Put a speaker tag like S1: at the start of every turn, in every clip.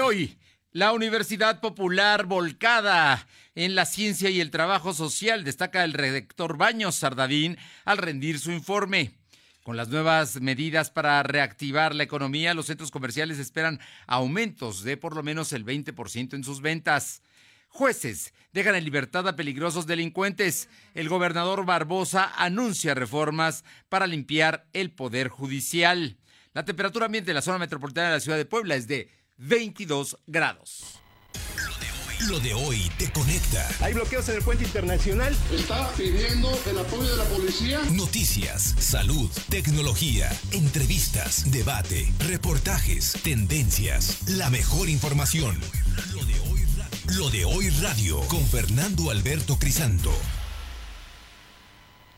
S1: hoy, la Universidad Popular volcada en la ciencia y el trabajo social, destaca el redactor Baños Sardavín al rendir su informe. Con las nuevas medidas para reactivar la economía, los centros comerciales esperan aumentos de por lo menos el 20% en sus ventas. Jueces dejan en libertad a peligrosos delincuentes. El gobernador Barbosa anuncia reformas para limpiar el poder judicial. La temperatura ambiente en la zona metropolitana de la ciudad de Puebla es de 22 grados.
S2: Lo de hoy te conecta.
S3: Hay bloqueos en el puente internacional.
S4: Está pidiendo el apoyo de la policía.
S2: Noticias, salud, tecnología, entrevistas, debate, reportajes, tendencias, la mejor información. Lo de hoy, Lo de hoy radio con Fernando Alberto Crisanto.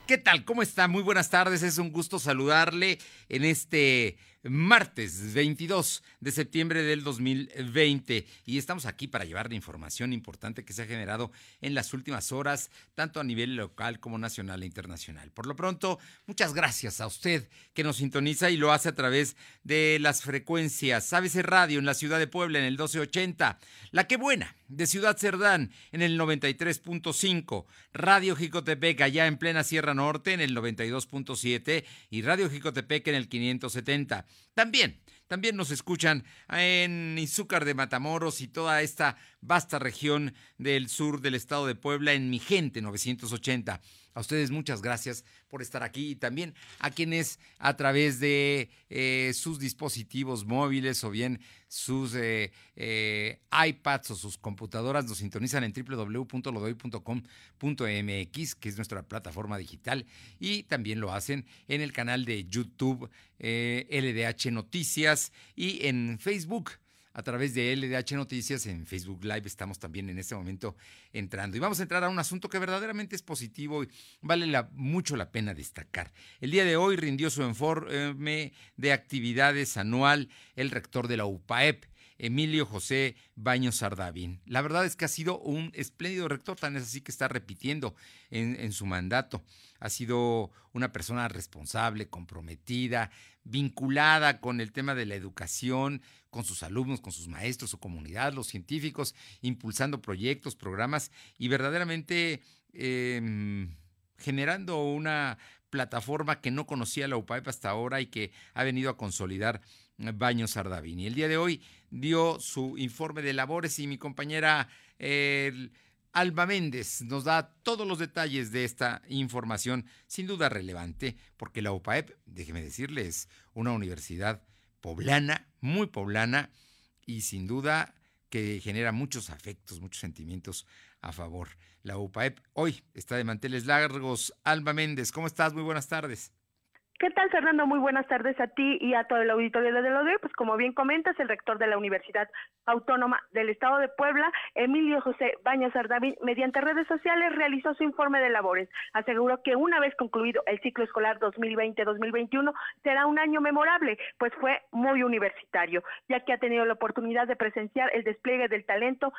S1: ¿Qué tal? ¿Cómo está? Muy buenas tardes. Es un gusto saludarle en este martes 22 de septiembre del 2020 y estamos aquí para llevarle información importante que se ha generado en las últimas horas, tanto a nivel local como nacional e internacional. Por lo pronto, muchas gracias a usted que nos sintoniza y lo hace a través de las frecuencias ABC Radio en la ciudad de Puebla en el 1280, La Que Buena de Ciudad Cerdán en el 93.5, Radio Jicotepec allá en plena Sierra Norte en el 92.7 y Radio Jicotepec en el 570. También, también nos escuchan en Izúcar de Matamoros y toda esta vasta región del sur del estado de Puebla en Mi Gente 980. A ustedes muchas gracias por estar aquí y también a quienes a través de eh, sus dispositivos móviles o bien sus eh, eh, iPads o sus computadoras nos sintonizan en www.lodoy.com.mx, que es nuestra plataforma digital, y también lo hacen en el canal de YouTube LDH Noticias y en Facebook a través de LDH Noticias en Facebook Live. Estamos también en este momento entrando. Y vamos a entrar a un asunto que verdaderamente es positivo y vale mucho la pena destacar. El día de hoy rindió su informe de actividades anual el rector de la UPAEP. Emilio José Baños Sardavín. La verdad es que ha sido un espléndido rector, tan es así que está repitiendo en, su mandato. Ha sido una persona responsable, comprometida, vinculada con el tema de la educación, con sus alumnos, con sus maestros, su comunidad, los científicos, impulsando proyectos, programas y verdaderamente em, generando una plataforma que no conocía la UPAEP hasta ahora y que ha venido a consolidar Baños Y El día de hoy dio su informe de labores y mi compañera Alba Méndez nos da todos los detalles de esta información, sin duda relevante, porque la UPAEP, déjeme decirle, es una universidad poblana, muy poblana, y sin duda que genera muchos afectos, muchos sentimientos a favor. La UPAEP hoy está de manteles largos. Alba Méndez, ¿cómo estás? Muy buenas tardes.
S5: ¿Qué tal, Fernando? Muy buenas tardes a ti y a todo el auditorio de hoy. Pues como bien comentas, el rector de la Universidad Autónoma del Estado de Puebla, Emilio José Baños Ardavín, mediante redes sociales realizó su informe de labores. Aseguró que una vez concluido el ciclo escolar 2020-2021 será un año memorable, pues fue muy universitario, ya que ha tenido la oportunidad de presenciar el despliegue del talento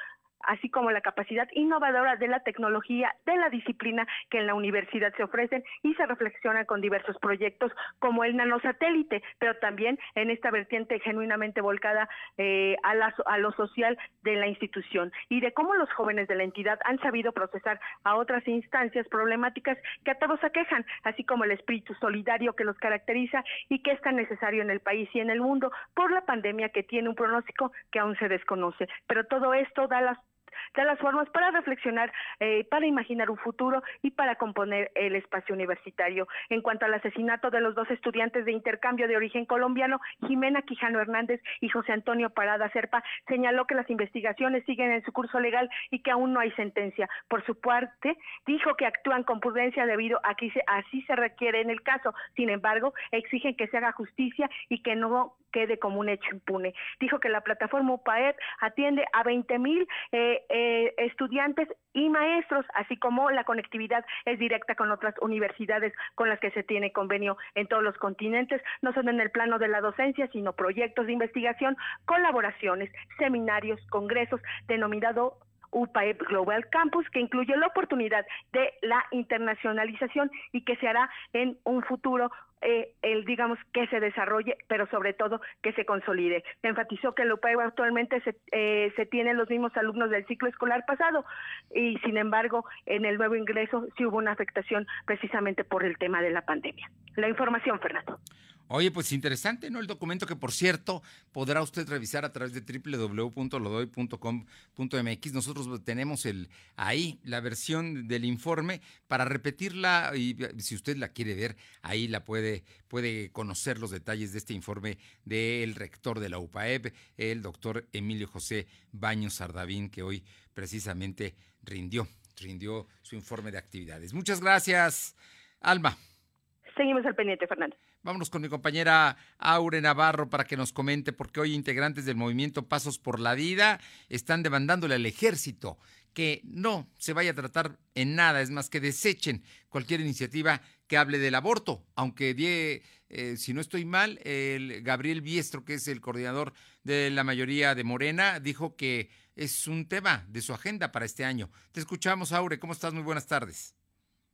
S5: así como la capacidad innovadora de la tecnología, de la disciplina que en la universidad se ofrecen y se reflexionan con diversos proyectos como el nanosatélite, pero también en esta vertiente genuinamente volcada eh, a, a lo social de la institución y de cómo los jóvenes de la entidad han sabido procesar a otras instancias problemáticas que a todos aquejan, así como el espíritu solidario que los caracteriza y que es tan necesario en el país y en el mundo por la pandemia que tiene un pronóstico que aún se desconoce. Pero todo esto da las de las formas para reflexionar, eh, para imaginar un futuro y para componer el espacio universitario. En cuanto al asesinato de los dos estudiantes de intercambio de origen colombiano, Jimena Quijano Hernández y José Antonio Parada Serpa, señaló que las investigaciones siguen en su curso legal y que aún no hay sentencia. Por su parte, dijo que actúan con prudencia debido a que así se requiere en el caso. Sin embargo, exigen que se haga justicia y que no quede como un hecho impune. Dijo que la plataforma UPAEP atiende a 20 mil eh, eh, estudiantes y maestros, así como la conectividad es directa con otras universidades con las que se tiene convenio en todos los continentes, no solo en el plano de la docencia, sino proyectos de investigación, colaboraciones, seminarios, congresos, denominado UPAEP Global Campus, que incluye la oportunidad de la internacionalización y que se hará en un futuro
S6: eh, el, digamos, que se desarrolle, pero sobre todo que se consolide. Enfatizó que el UPAEB actualmente se, eh, se tienen los mismos alumnos del ciclo escolar pasado y, sin embargo, en el nuevo ingreso sí hubo una afectación precisamente por el tema de la pandemia. La información, Fernando.
S1: Oye, pues interesante, ¿no? El documento que, por cierto, podrá usted revisar a través de www.lodoy.com.mx. Nosotros tenemos el ahí la versión del informe para repetirla y si usted la quiere ver, ahí la puede, puede conocer los detalles de este informe del rector de la UPAEP, el doctor Emilio José Baños Sardavín, que hoy precisamente rindió, rindió su informe de actividades. Muchas gracias, Alma.
S6: Seguimos al pendiente, Fernando.
S1: Vámonos con mi compañera Aure Navarro para que nos comente porque hoy integrantes del movimiento Pasos por la Vida están demandándole al ejército que no se vaya a tratar en nada, es más que desechen cualquier iniciativa que hable del aborto, aunque die, eh, si no estoy mal, el Gabriel Biestro, que es el coordinador de la mayoría de Morena, dijo que es un tema de su agenda para este año. Te escuchamos, Aure, ¿cómo estás? Muy buenas tardes.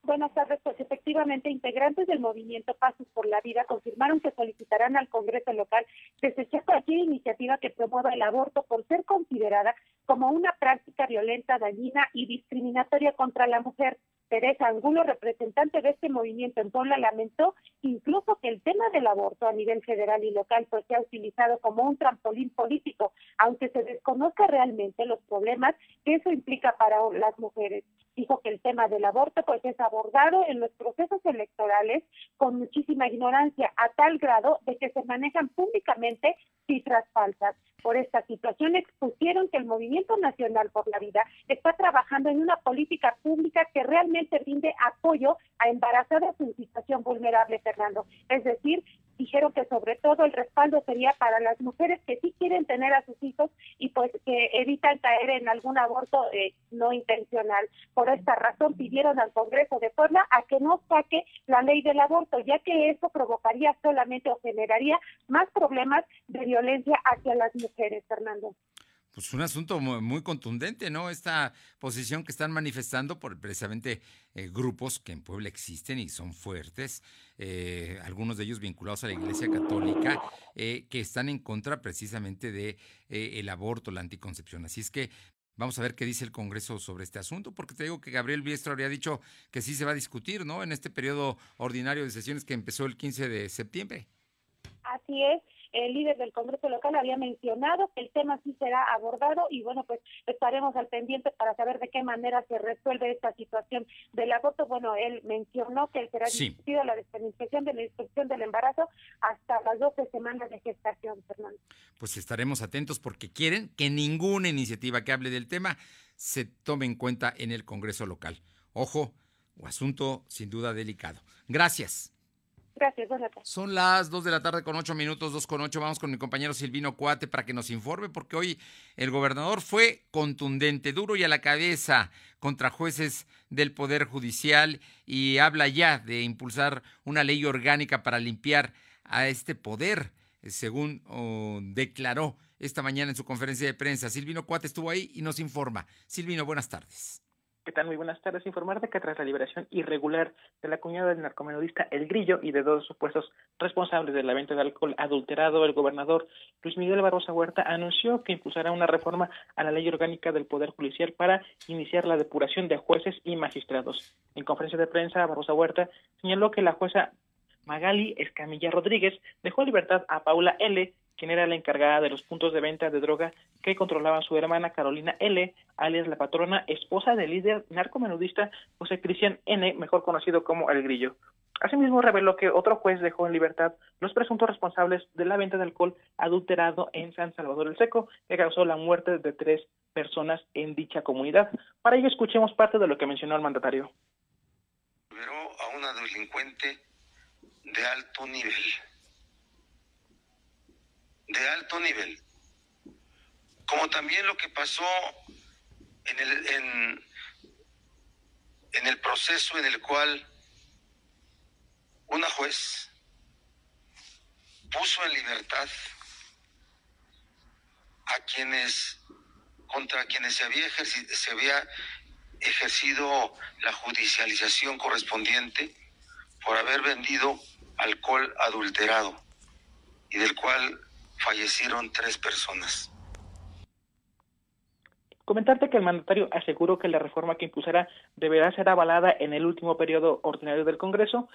S7: Buenas tardes. Pues efectivamente, integrantes del movimiento Pasos por la Vida confirmaron que solicitarán al Congreso local desechar cualquier iniciativa que promueva el aborto por ser considerada como una práctica violenta, dañina y discriminatoria contra la mujer. Teresa Angulo, representante de este movimiento en Puebla, lamentó incluso que el tema del aborto a nivel federal y local pues sea utilizado como un trampolín político, aunque se desconozca realmente los problemas que eso implica para las mujeres. Dijo que el tema del aborto pues es abordado en los procesos electorales con muchísima ignorancia a tal grado de que se manejan públicamente cifras falsas. Por esta situación expusieron que el Movimiento Nacional por la Vida está trabajando en una política pública que realmente brinde apoyo a embarazadas en situación vulnerable, Fernando. Es decir, dijeron que sobre todo el respaldo sería para las mujeres que sí quieren tener a sus hijos y pues que evitan caer en algún aborto eh, no intencional. Por esta razón pidieron al Congreso de Puebla a que no saque la ley del aborto, ya que eso provocaría solamente o generaría más problemas de violencia hacia las mujeres, Fernando
S1: pues un asunto muy, contundente, ¿no? Esta posición que están manifestando por precisamente eh, grupos que en Puebla existen y son fuertes, eh, algunos de ellos vinculados a la Iglesia Católica, eh, que están en contra precisamente de el aborto, la anticoncepción. Así es que Vamos a ver qué dice el Congreso sobre este asunto, porque te digo que Gabriel Biestro habría dicho que sí se va a discutir, ¿no? En este periodo ordinario de sesiones que empezó el 15 de septiembre.
S7: Así es el líder del Congreso local había mencionado que el tema sí será abordado y bueno, pues estaremos al pendiente para saber de qué manera se resuelve esta situación del aborto. Bueno, él mencionó que será discutido la despenalización de la instrucción del embarazo hasta las 12 semanas de gestación, Fernando.
S1: Pues estaremos atentos porque quieren que ninguna iniciativa que hable del tema se tome en cuenta en el Congreso local. Ojo, o asunto sin duda delicado. Gracias.
S7: Gracias,
S1: Son las 2 de la tarde con 8 minutos, 2 con 8. Vamos con mi compañero Silvino Cuate para que nos informe, porque hoy el gobernador fue contundente, duro y a la cabeza contra jueces del Poder Judicial y habla ya de impulsar una ley orgánica para limpiar a este poder, según declaró esta mañana en su conferencia de prensa. Silvino Cuate estuvo ahí y nos informa. Silvino, buenas tardes.
S8: ¿Qué? Muy buenas tardes. Informar de que tras la liberación irregular de la cuñada del narcomenudista El Grillo y de dos supuestos responsables de la venta de alcohol adulterado, el gobernador Luis Miguel Barrosa Huerta anunció que impulsará una reforma a la ley orgánica del Poder Judicial para iniciar la depuración de jueces y magistrados. En conferencia de prensa, Barrosa Huerta señaló que la jueza Magali Escamilla Rodríguez dejó libertad a Paula L., quien era la encargada de los puntos de venta de droga que controlaba su hermana Carolina L., alias la patrona, esposa del líder narcomenudista José Cristian N., mejor conocido como El Grillo. Asimismo, reveló que otro juez dejó en libertad los presuntos responsables de la venta de alcohol adulterado en San Salvador el Seco, que causó la muerte de tres personas en dicha comunidad. Para ello, escuchemos parte de lo que mencionó el mandatario.
S9: Liberó a una delincuente de alto nivel de alto nivel, como también lo que pasó en el, en, el proceso en el cual una juez puso en libertad a quienes contra quienes se había ejercido, se había ejercido la judicialización correspondiente por haber vendido alcohol adulterado y del cual fallecieron tres personas.
S8: Comentarte que el mandatario aseguró que la reforma que impulsará deberá ser avalada en el último periodo ordinario del Congreso.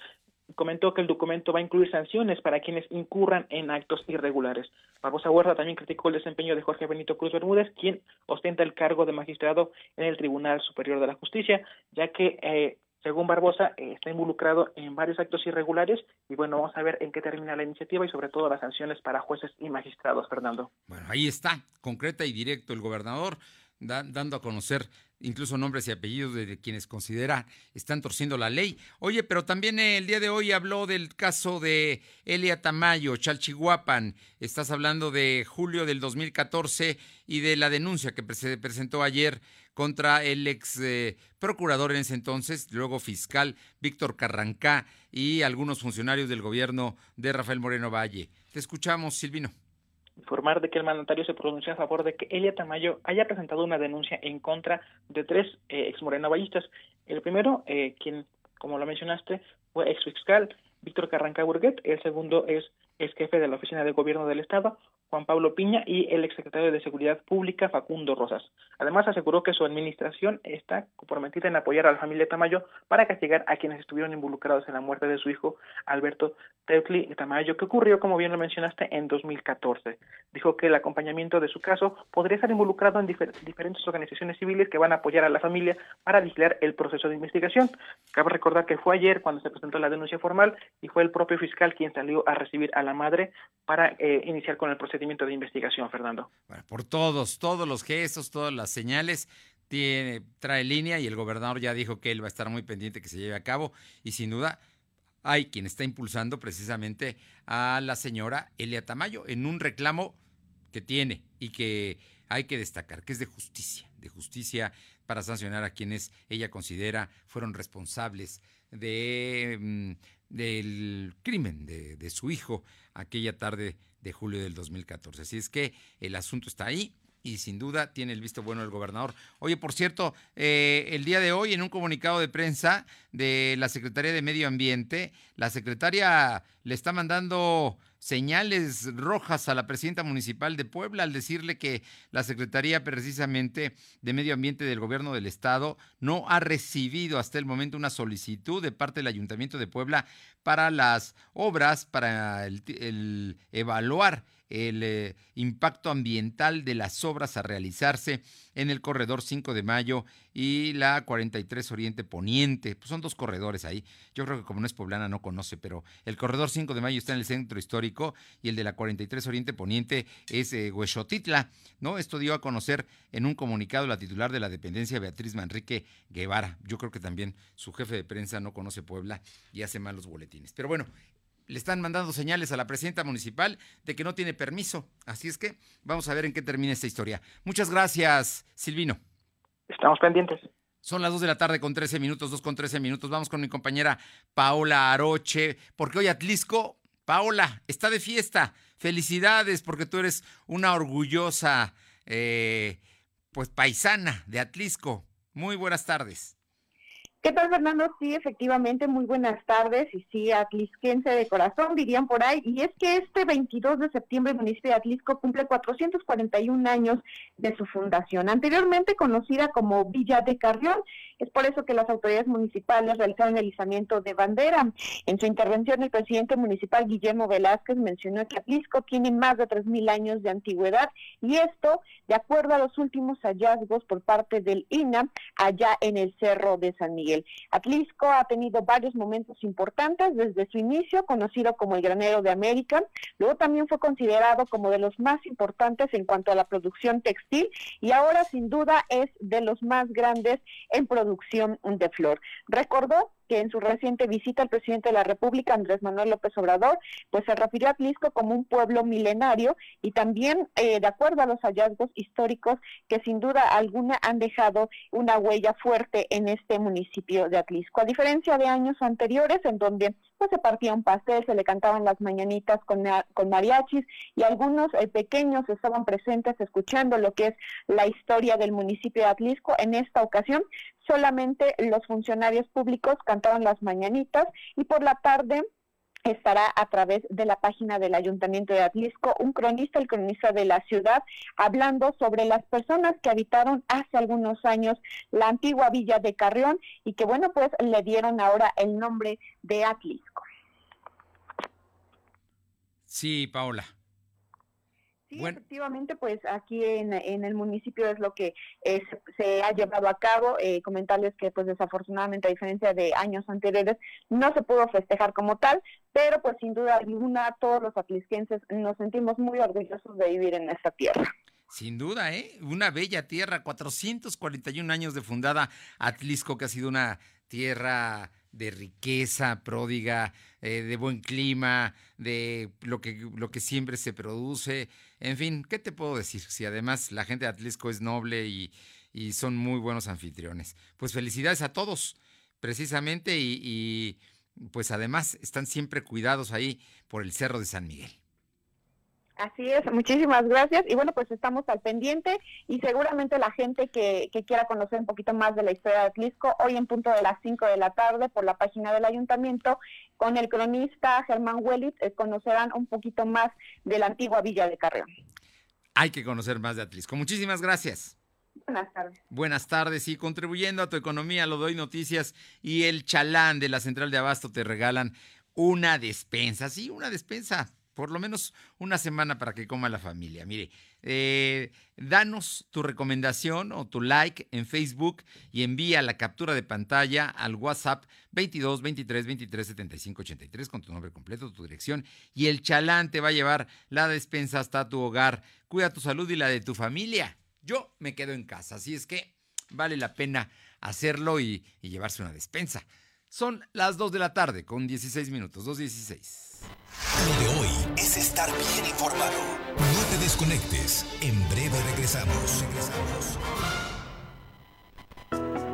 S8: Comentó que el documento va a incluir sanciones para quienes incurran en actos irregulares. Barbosa Huerta también criticó el desempeño de Jorge Benito Cruz Bermúdez, quien ostenta el cargo de magistrado en el Tribunal Superior de la Justicia, ya que eh, según Barbosa, eh, está involucrado en varios actos irregulares y bueno, vamos a ver en qué termina la iniciativa y sobre todo las sanciones para jueces y magistrados, Fernando.
S1: Bueno, ahí está, concreta y directo el gobernador, dando a conocer incluso nombres y apellidos de quienes considera están torciendo la ley. Oye, pero también el día de hoy habló del caso de Elia Tamayo, Chalchihuapan. Estás hablando de julio del 2014 y de la denuncia que se presentó ayer contra el ex eh, procurador en ese entonces, luego fiscal Víctor Carrancá y algunos funcionarios del gobierno de Rafael Moreno Valle. Te escuchamos, Silvino
S8: informar de que el mandatario se pronunció a favor de que Elia Tamayo haya presentado una denuncia en contra de tres eh, ex ballistas. El primero, eh, quien, como lo mencionaste, fue ex fiscal Víctor Carranca Burguet. El segundo es ex jefe de la Oficina de Gobierno del Estado, Juan Pablo Piña, y el exsecretario de Seguridad Pública, Facundo Rosas. Además, aseguró que su administración está comprometida en apoyar a la familia Tamayo para castigar a quienes estuvieron involucrados en la muerte de su hijo, Alberto Teutli Tamayo, que ocurrió, como bien lo mencionaste, en 2014. Dijo que el acompañamiento de su caso podría estar involucrado en diferentes organizaciones civiles que van a apoyar a la familia para vigilar el proceso de investigación. Cabe recordar que fue ayer cuando se presentó la denuncia formal y fue el propio fiscal quien salió a recibir a la madre para eh, iniciar con el procedimiento de investigación, Fernando.
S1: Bueno, por todos, todos los gestos, todas las señales, tiene, trae línea y el gobernador ya dijo que él va a estar muy pendiente que se lleve a cabo y sin duda hay quien está impulsando precisamente a la señora Elia Tamayo en un reclamo que tiene y que hay que destacar, que es de justicia, de justicia para sancionar a quienes ella considera fueron responsables de, mm, del crimen de, de su hijo aquella tarde de julio del 2014. Así es que el asunto está ahí y sin duda tiene el visto bueno del gobernador. Oye, por cierto, eh, el día de hoy en un comunicado de prensa de la Secretaría de Medio Ambiente, la secretaria le está mandando señales rojas a la presidenta municipal de Puebla al decirle que la Secretaría precisamente de Medio Ambiente del Gobierno del Estado no ha recibido hasta el momento una solicitud de parte del Ayuntamiento de Puebla para las obras, para el evaluar el eh, impacto ambiental de las obras a realizarse en el corredor 5 de mayo y la 43 Oriente Poniente. Pues son dos corredores ahí. Yo creo que como no es poblana no conoce, pero el corredor 5 de mayo está en el centro histórico y el de la 43 Oriente Poniente es eh. ¿no? Esto dio a conocer en un comunicado la titular de la dependencia, Beatriz Manrique Guevara. Yo creo que también su jefe de prensa no conoce Puebla y hace mal los boletines. Pero bueno, le están mandando señales a la presidenta municipal de que no tiene permiso. Así es que vamos a ver en qué termina esta historia. Muchas gracias, Silvino.
S8: Estamos pendientes.
S1: Son las 2 de la tarde con 13 minutos, 2 con 13 minutos. Vamos con mi compañera Paola Aroche, porque hoy Atlisco, Paola, está de fiesta. Felicidades, porque tú eres una orgullosa, eh, pues, paisana de Atlisco. Muy buenas tardes.
S10: ¿Qué tal, Fernando? Sí, efectivamente, muy buenas tardes. Y sí, atlisquense de corazón, dirían por ahí. Y es que este 22 de septiembre el municipio de Atlisco cumple 441 años de su fundación, anteriormente conocida como Villa de Carrión. Es por eso que las autoridades municipales realizaron el izamiento de bandera. En su intervención, el presidente municipal Guillermo Velázquez mencionó que Atlisco tiene más de 3.000 años de antigüedad y esto, de acuerdo a los últimos hallazgos por parte del INA, allá en el Cerro de San Miguel. Atlisco ha tenido varios momentos importantes desde su inicio, conocido como el granero de América. Luego también fue considerado como de los más importantes en cuanto a la producción textil y ahora sin duda es de los más grandes en producción de flor. Recordó que en su reciente visita al presidente de la República, Andrés Manuel López Obrador, pues se refirió a Atlisco como un pueblo milenario y también eh, de acuerdo a los hallazgos históricos que sin duda alguna han dejado una huella fuerte en este municipio de Atlisco. A diferencia de años anteriores en donde pues se partía un pastel, se le cantaban las mañanitas con, con mariachis y algunos eh, pequeños estaban presentes escuchando lo que es la historia del municipio de Atlisco. En esta ocasión solamente los funcionarios públicos cantaban las mañanitas y por la tarde estará a través de la página del Ayuntamiento de Atlisco, un cronista, el cronista de la ciudad, hablando sobre las personas que habitaron hace algunos años la antigua villa de Carrión y que, bueno, pues le dieron ahora el nombre de Atlisco.
S1: Sí, Paola.
S10: Sí, efectivamente, pues aquí en, el municipio es lo que eh, se, ha llevado a cabo. Eh, comentarles que, pues desafortunadamente, a diferencia de años anteriores, no se pudo festejar como tal, pero pues sin duda alguna todos los atlisquenses nos sentimos muy orgullosos de vivir en esta tierra.
S1: Sin duda, ¿eh? Una bella tierra, 441 años de fundada Atlisco, que ha sido una tierra de riqueza pródiga, eh, de buen clima, de lo que, lo que siempre se produce. En fin, ¿qué te puedo decir? Si además la gente de Atlisco es noble y, son muy buenos anfitriones. Pues felicidades a todos, precisamente, y, y pues además están siempre cuidados ahí por el Cerro de San Miguel.
S10: Así es, muchísimas gracias. Y bueno, pues estamos al pendiente y seguramente la gente que, quiera conocer un poquito más de la historia de Atlisco, hoy en punto de las 5 de la tarde por la página del ayuntamiento, con el cronista Germán Wellit, eh, conocerán un poquito más de la antigua Villa de Carreón.
S1: Hay que conocer más de Atlisco. Muchísimas gracias.
S10: Buenas tardes.
S1: Buenas tardes y contribuyendo a tu economía, lo doy noticias y el chalán de la central de abasto te regalan una despensa, sí, una despensa por lo menos una semana para que coma la familia. Mire, eh, danos tu recomendación o tu like en Facebook y envía la captura de pantalla al WhatsApp 22 23 23 75 83 con tu nombre completo, tu dirección y el chalán te va a llevar la despensa hasta tu hogar. Cuida tu salud y la de tu familia. Yo me quedo en casa, así es que vale la pena hacerlo y, y llevarse una despensa. Son las 2 de la tarde con 16 minutos, 2.16.
S2: Lo de hoy es estar bien informado. No te desconectes. En breve regresamos. Regresamos.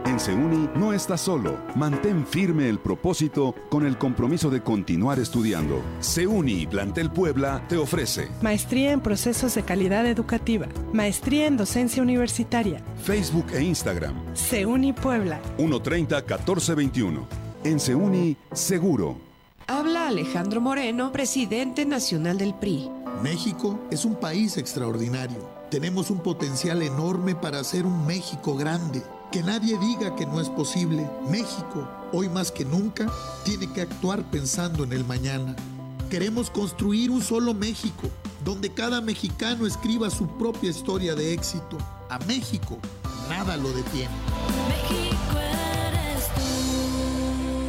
S11: En Seuni no estás solo. Mantén firme el propósito con el compromiso de continuar estudiando. Seuni Plantel Puebla te ofrece
S12: Maestría en Procesos de Calidad Educativa, Maestría en Docencia Universitaria,
S11: Facebook e Instagram.
S12: Seuni Puebla.
S11: 130 1421. En Seuni, seguro.
S13: Habla Alejandro Moreno, presidente nacional del PRI.
S14: México es un país extraordinario. Tenemos un potencial enorme para hacer un México grande. Que nadie diga que no es posible. México, hoy más que nunca, tiene que actuar pensando en el mañana. Queremos construir un solo México, donde cada mexicano escriba su propia historia de éxito. A México, nada lo detiene.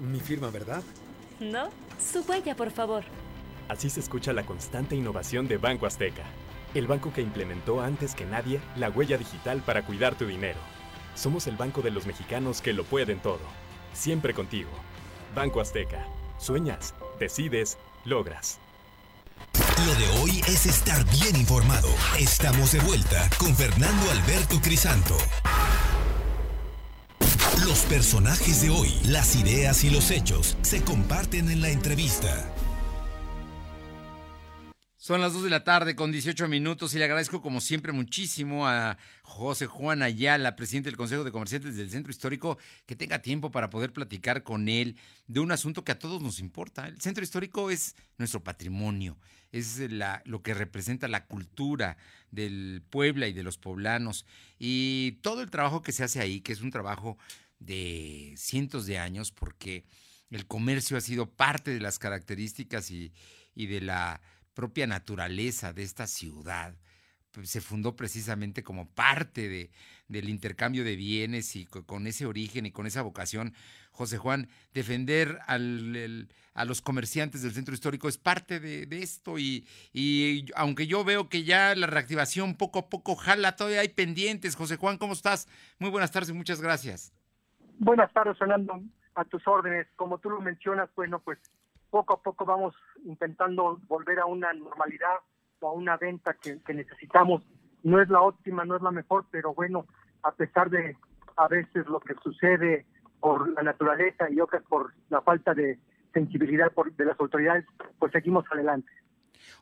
S15: Mi firma, ¿verdad?
S16: No, su huella, por favor.
S15: Así se escucha la constante innovación de Banco Azteca, el banco que implementó antes que nadie la huella digital para cuidar tu dinero. Somos el banco de los mexicanos que lo pueden todo. Siempre contigo. Banco Azteca. Sueñas, decides, logras.
S2: Lo de hoy es estar bien informado. Estamos de vuelta con Fernando Alberto Crisanto. Los personajes de hoy, las ideas y los hechos se comparten en la entrevista.
S1: Son las 2 de la tarde con 18 minutos y le agradezco como siempre muchísimo a José Juan Ayala, presidente del Consejo de Comerciantes del Centro Histórico, que tenga tiempo para poder platicar con él de un asunto que a todos nos importa. El Centro Histórico es nuestro patrimonio, es lo que representa la cultura del Puebla y de los poblanos y todo el trabajo que se hace ahí, que es un trabajo de cientos de años, porque el comercio ha sido parte de las características y, de la propia naturaleza de esta ciudad, pues, se fundó precisamente como parte de, del intercambio de bienes y con ese origen y con esa vocación, José Juan, defender al, a los comerciantes del centro histórico es parte de, esto y, y, aunque yo veo que ya la reactivación poco a poco jala, todavía hay pendientes. José Juan, ¿cómo estás? Muy buenas tardes y muchas gracias.
S17: Buenas tardes, Fernando, a tus órdenes. Como tú lo mencionas, bueno, pues poco a poco vamos intentando volver a una normalidad a una venta que, necesitamos. No es la óptima, no es la mejor, pero bueno, a pesar de a veces lo que sucede por la naturaleza y otras por la falta de sensibilidad por, de las autoridades, pues seguimos adelante.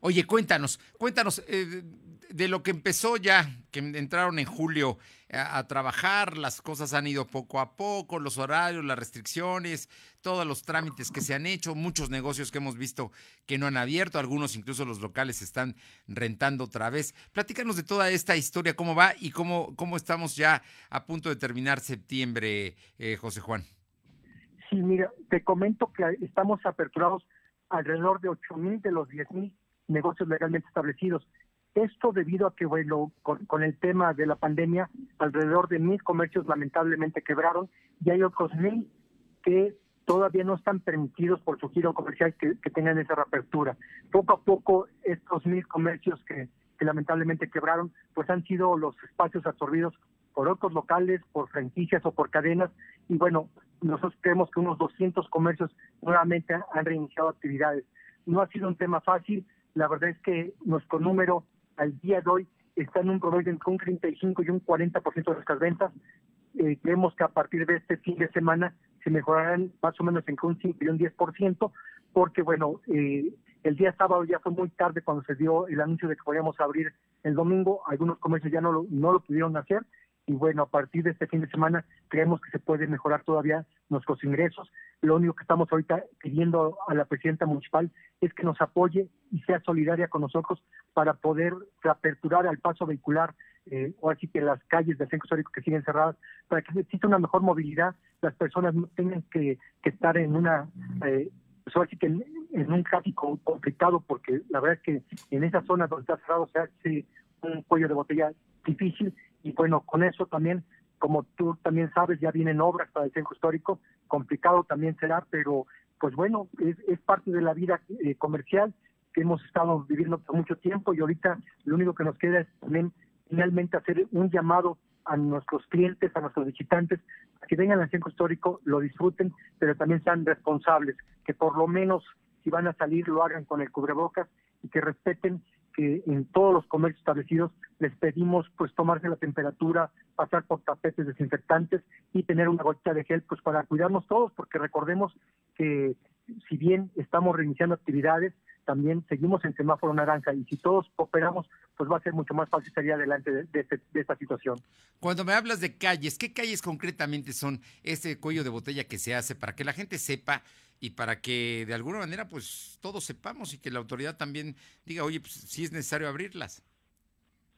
S1: Oye, cuéntanos, cuéntanos, eh, de lo que empezó ya, que entraron en julio a, trabajar, las cosas han ido poco a poco, los horarios, las restricciones, todos los trámites que se han hecho, muchos negocios que hemos visto que no han abierto, algunos incluso los locales están rentando otra vez. Platícanos de toda esta historia, cómo va y cómo, cómo estamos ya a punto de terminar septiembre, eh, José Juan.
S17: Sí, mira, te comento que estamos aperturados alrededor de 8 mil de los 10 mil negocios legalmente establecidos. Esto debido a que, bueno, con, el tema de la pandemia, alrededor de mil comercios lamentablemente quebraron y hay otros mil que todavía no están permitidos por su giro comercial que, tengan esa reapertura. Poco a poco, estos mil comercios que, lamentablemente quebraron, pues han sido los espacios absorbidos por otros locales, por franquicias o por cadenas. Y bueno, nosotros creemos que unos 200 comercios nuevamente han reiniciado actividades. No ha sido un tema fácil. La verdad es que nuestro número al día de hoy está en un promedio entre un 35 y un 40% de nuestras ventas. Eh, creemos que a partir de este fin de semana se mejorarán más o menos entre un 5 y un 10%, porque bueno, eh, el día sábado ya fue muy tarde cuando se dio el anuncio de que podíamos abrir el domingo, algunos comercios ya no lo, no lo pudieron hacer y bueno, a partir de este fin de semana creemos que se puede mejorar todavía nuestros ingresos. Lo único que estamos ahorita pidiendo a la presidenta municipal es que nos apoye y sea solidaria con nosotros para poder reaperturar al paso vehicular eh, o así que las calles del centro histórico que siguen cerradas, para que exista una mejor movilidad, las personas no tengan que, estar en una, eh, pues que en, un tráfico complicado, porque la verdad es que en esa zona donde está cerrado se hace un cuello de botella difícil y bueno, con eso también, como tú también sabes, ya vienen obras para el centro histórico, complicado también será, pero pues bueno, es, parte de la vida eh, comercial que hemos estado viviendo por mucho tiempo y ahorita lo único que nos queda es también finalmente hacer un llamado a nuestros clientes, a nuestros visitantes, a que vengan al centro histórico, lo disfruten, pero también sean responsables, que por lo menos si van a salir lo hagan con el cubrebocas y que respeten que en todos los comercios establecidos les pedimos pues tomarse la temperatura, pasar por tapetes desinfectantes y tener una gotita de gel pues para cuidarnos todos, porque recordemos que si bien estamos reiniciando actividades, también seguimos en semáforo naranja y si todos cooperamos, pues va a ser mucho más fácil salir adelante de, este, de, esta situación.
S1: Cuando me hablas de calles, ¿qué calles concretamente son ese cuello de botella que se hace para que la gente sepa y para que de alguna manera pues todos sepamos y que la autoridad también diga, oye, pues sí es necesario abrirlas.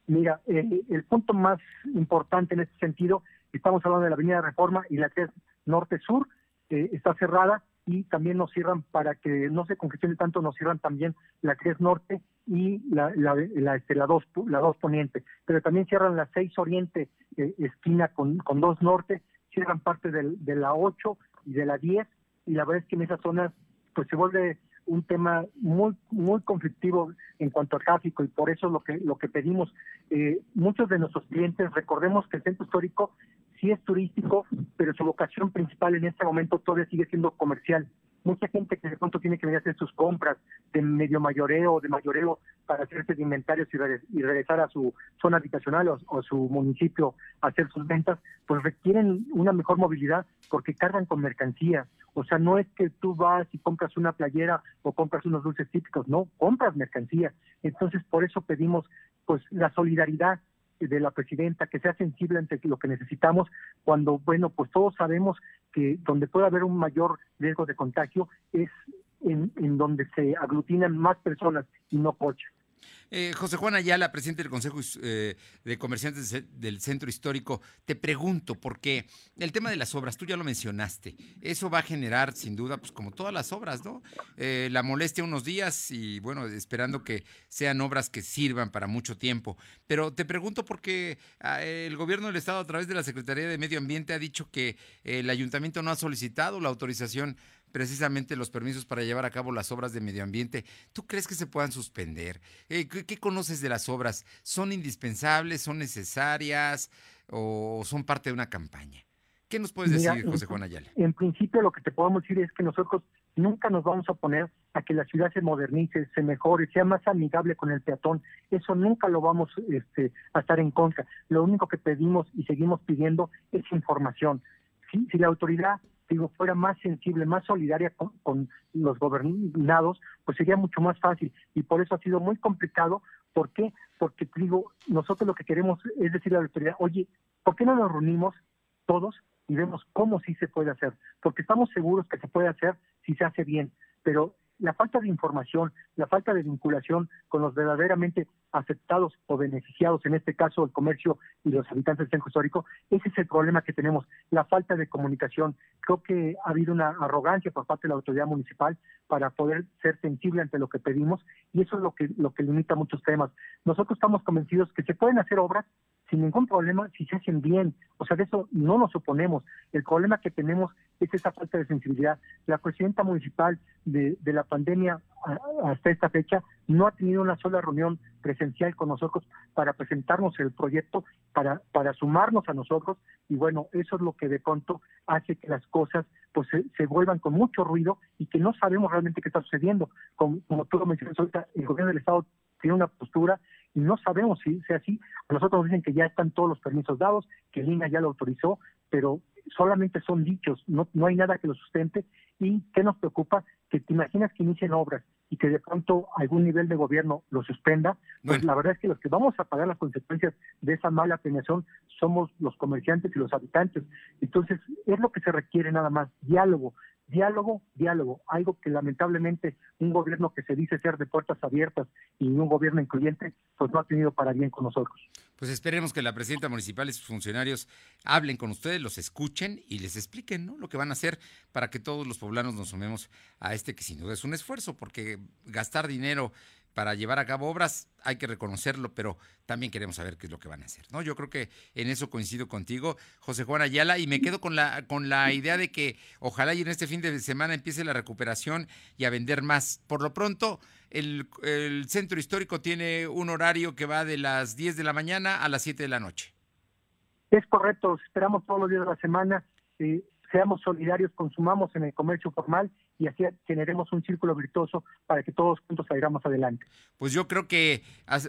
S17: Mira, el punto más importante en este sentido, estamos hablando de la Avenida Reforma y la que es norte-sur, eh, está cerrada y también nos cierran para que no se congestione tanto, nos cierran también la que es norte y la, la, la, este, la, dos, la dos poniente, pero también cierran la 6 oriente, eh, esquina con, con dos norte, cierran parte del, de la 8 y de la 10 y la verdad es que en esas zonas pues se vuelve un tema muy muy conflictivo en cuanto al tráfico y por eso lo que lo que pedimos eh, muchos de nuestros clientes recordemos que el centro histórico sí es turístico pero su vocación principal en este momento todavía sigue siendo comercial. Mucha gente que de pronto tiene que venir a hacer sus compras de medio mayoreo de mayoreo para hacerse de inventarios y, regresar a su zona habitacional o, o, su municipio a hacer sus ventas, pues requieren una mejor movilidad porque cargan con mercancía. O sea, no es que tú vas y compras una playera o compras unos dulces típicos, no, compras mercancía. Entonces, por eso pedimos pues la solidaridad de la presidenta, que sea sensible ante lo que necesitamos, cuando, bueno, pues todos sabemos que donde puede haber un mayor riesgo de contagio es en, en donde se aglutinan más personas y no coches.
S1: Eh, José Juan Ayala, presidente del Consejo eh, de Comerciantes del Centro Histórico, te pregunto, porque el tema de las obras, tú ya lo mencionaste, eso va a generar, sin duda, pues como todas las obras, ¿no? Eh, la molestia unos días y, bueno, esperando que sean obras que sirvan para mucho tiempo. Pero te pregunto porque ah, el gobierno del Estado, a través de la Secretaría de Medio Ambiente, ha dicho que el ayuntamiento no ha solicitado la autorización precisamente los permisos para llevar a cabo las obras de medio ambiente. ¿Tú crees que se puedan suspender? Eh, ¿qué, conoces de las obras? ¿Son indispensables? ¿Son necesarias? ¿O son parte de una campaña? ¿Qué nos puedes decir, José Juan Ayala?
S17: En principio lo que te podemos decir es que nosotros nunca nos vamos a oponer a que la ciudad se modernice, se mejore, sea más amigable con el peatón. Eso nunca lo vamos este, a estar en contra. Lo único que pedimos y seguimos pidiendo es información. si la autoridad digo, fuera más sensible, más solidaria con, los gobernados, pues sería mucho más fácil. Y por eso ha sido muy complicado. ¿Por qué? Porque, digo, nosotros lo que queremos es decirle a la autoridad, oye, ¿por qué no nos reunimos todos y vemos cómo sí se puede hacer? Porque estamos seguros que se puede hacer si se hace bien. Pero la falta de información, la falta de vinculación con los verdaderamente afectados o beneficiados, en este caso el comercio y los habitantes del centro histórico, ese es el problema que tenemos, la falta de comunicación. Creo que ha habido una arrogancia por parte de la autoridad municipal para poder ser sensible ante lo que pedimos y eso es lo que, lo que limita muchos temas. Nosotros estamos convencidos que se pueden hacer obras sin ningún problema si se hacen bien. O sea, de eso no nos oponemos. El problema que tenemos es esa falta de sensibilidad. La presidenta municipal de, la pandemia hasta esta fecha no ha tenido una sola reunión presencial con nosotros para presentarnos el proyecto, para, para sumarnos a nosotros y bueno, eso es lo que de pronto hace que las cosas pues se, vuelvan con mucho ruido y que no sabemos realmente qué está sucediendo. Como, como tú lo mencionas ahorita, el gobierno del Estado tiene una postura y no sabemos si sea así. A nosotros nos dicen que ya están todos los permisos dados, que el ya lo autorizó, pero solamente son dichos, no, no hay nada que lo sustente. ¿Y qué nos preocupa? Que te imaginas que inicien obras y que de pronto algún nivel de gobierno lo suspenda, pues la verdad es que los que vamos a pagar las consecuencias de esa mala planeación somos los comerciantes y los habitantes. Entonces, es lo que se requiere nada más, diálogo, diálogo, diálogo, algo que lamentablemente un gobierno que se dice ser de puertas abiertas y un gobierno incluyente, pues no ha tenido para bien con nosotros.
S1: Pues esperemos que la presidenta municipal y sus funcionarios hablen con ustedes, los escuchen y les expliquen ¿no? lo que van a hacer para que todos los poblanos nos sumemos a este que sin duda es un esfuerzo, porque gastar dinero para llevar a cabo obras, hay que reconocerlo, pero también queremos saber qué es lo que van a hacer, ¿no? Yo creo que en eso coincido contigo, José Juan Ayala, y me quedo con la, con la idea de que ojalá y en este fin de semana empiece la recuperación y a vender más. Por lo pronto, el, centro histórico tiene un horario que va de las 10 de la mañana a las 7 de la noche.
S17: Es correcto, esperamos todos los días de la semana. Eh, seamos solidarios, consumamos en el comercio formal y así generemos un círculo virtuoso para que todos juntos salgamos adelante.
S1: Pues yo creo que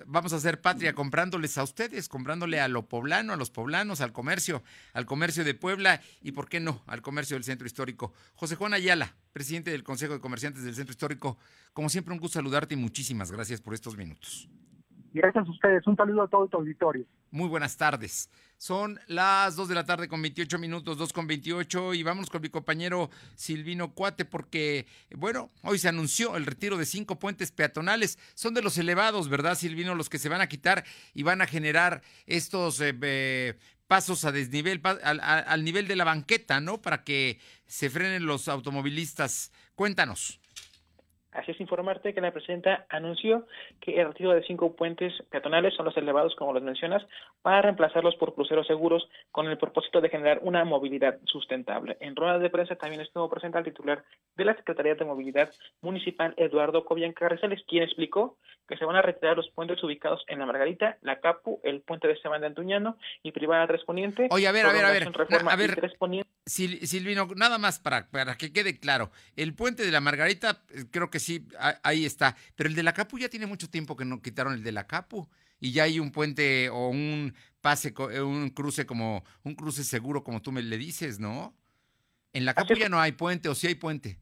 S1: vamos a hacer patria comprándoles a ustedes, comprándole a lo poblano, a los poblanos, al comercio, al comercio de Puebla y, ¿por qué no?, al comercio del Centro Histórico. José Juan Ayala, presidente del Consejo de Comerciantes del Centro Histórico, como siempre un gusto saludarte y muchísimas gracias por estos minutos.
S17: Gracias a ustedes. Un saludo a todo tu auditorio.
S1: Muy buenas tardes. Son las 2 de la tarde con 28 minutos, 2 con 28 y vamos con mi compañero Silvino Cuate porque, bueno, hoy se anunció el retiro de cinco puentes peatonales. Son de los elevados, ¿verdad, Silvino? Los que se van a quitar y van a generar estos eh, eh, pasos a desnivel, al, al nivel de la banqueta, ¿no? Para que se frenen los automovilistas. Cuéntanos.
S8: Así es informarte que la presidenta anunció que el retiro de cinco puentes peatonales son los elevados, como los mencionas, para reemplazarlos por cruceros seguros con el propósito de generar una movilidad sustentable. En rueda de prensa también estuvo presente el titular de la Secretaría de Movilidad Municipal, Eduardo Cobian Carrizales, quien explicó que se van a retirar los puentes ubicados en La Margarita, La Capu, el puente de Esteban de Antuñano y Privada Tres Poniente.
S1: Oye, a ver, a ver, a ver, a ver, Silvino, nada más para, para que quede claro, el puente de La Margarita eh, creo que sí, ahí está. Pero el de la Capu ya tiene mucho tiempo que no quitaron el de la Capu. Y ya hay un puente o un pase, eh, un cruce como, un cruce seguro, como tú me le dices, ¿no? En la Capu ya no hay puente, o sí hay puente.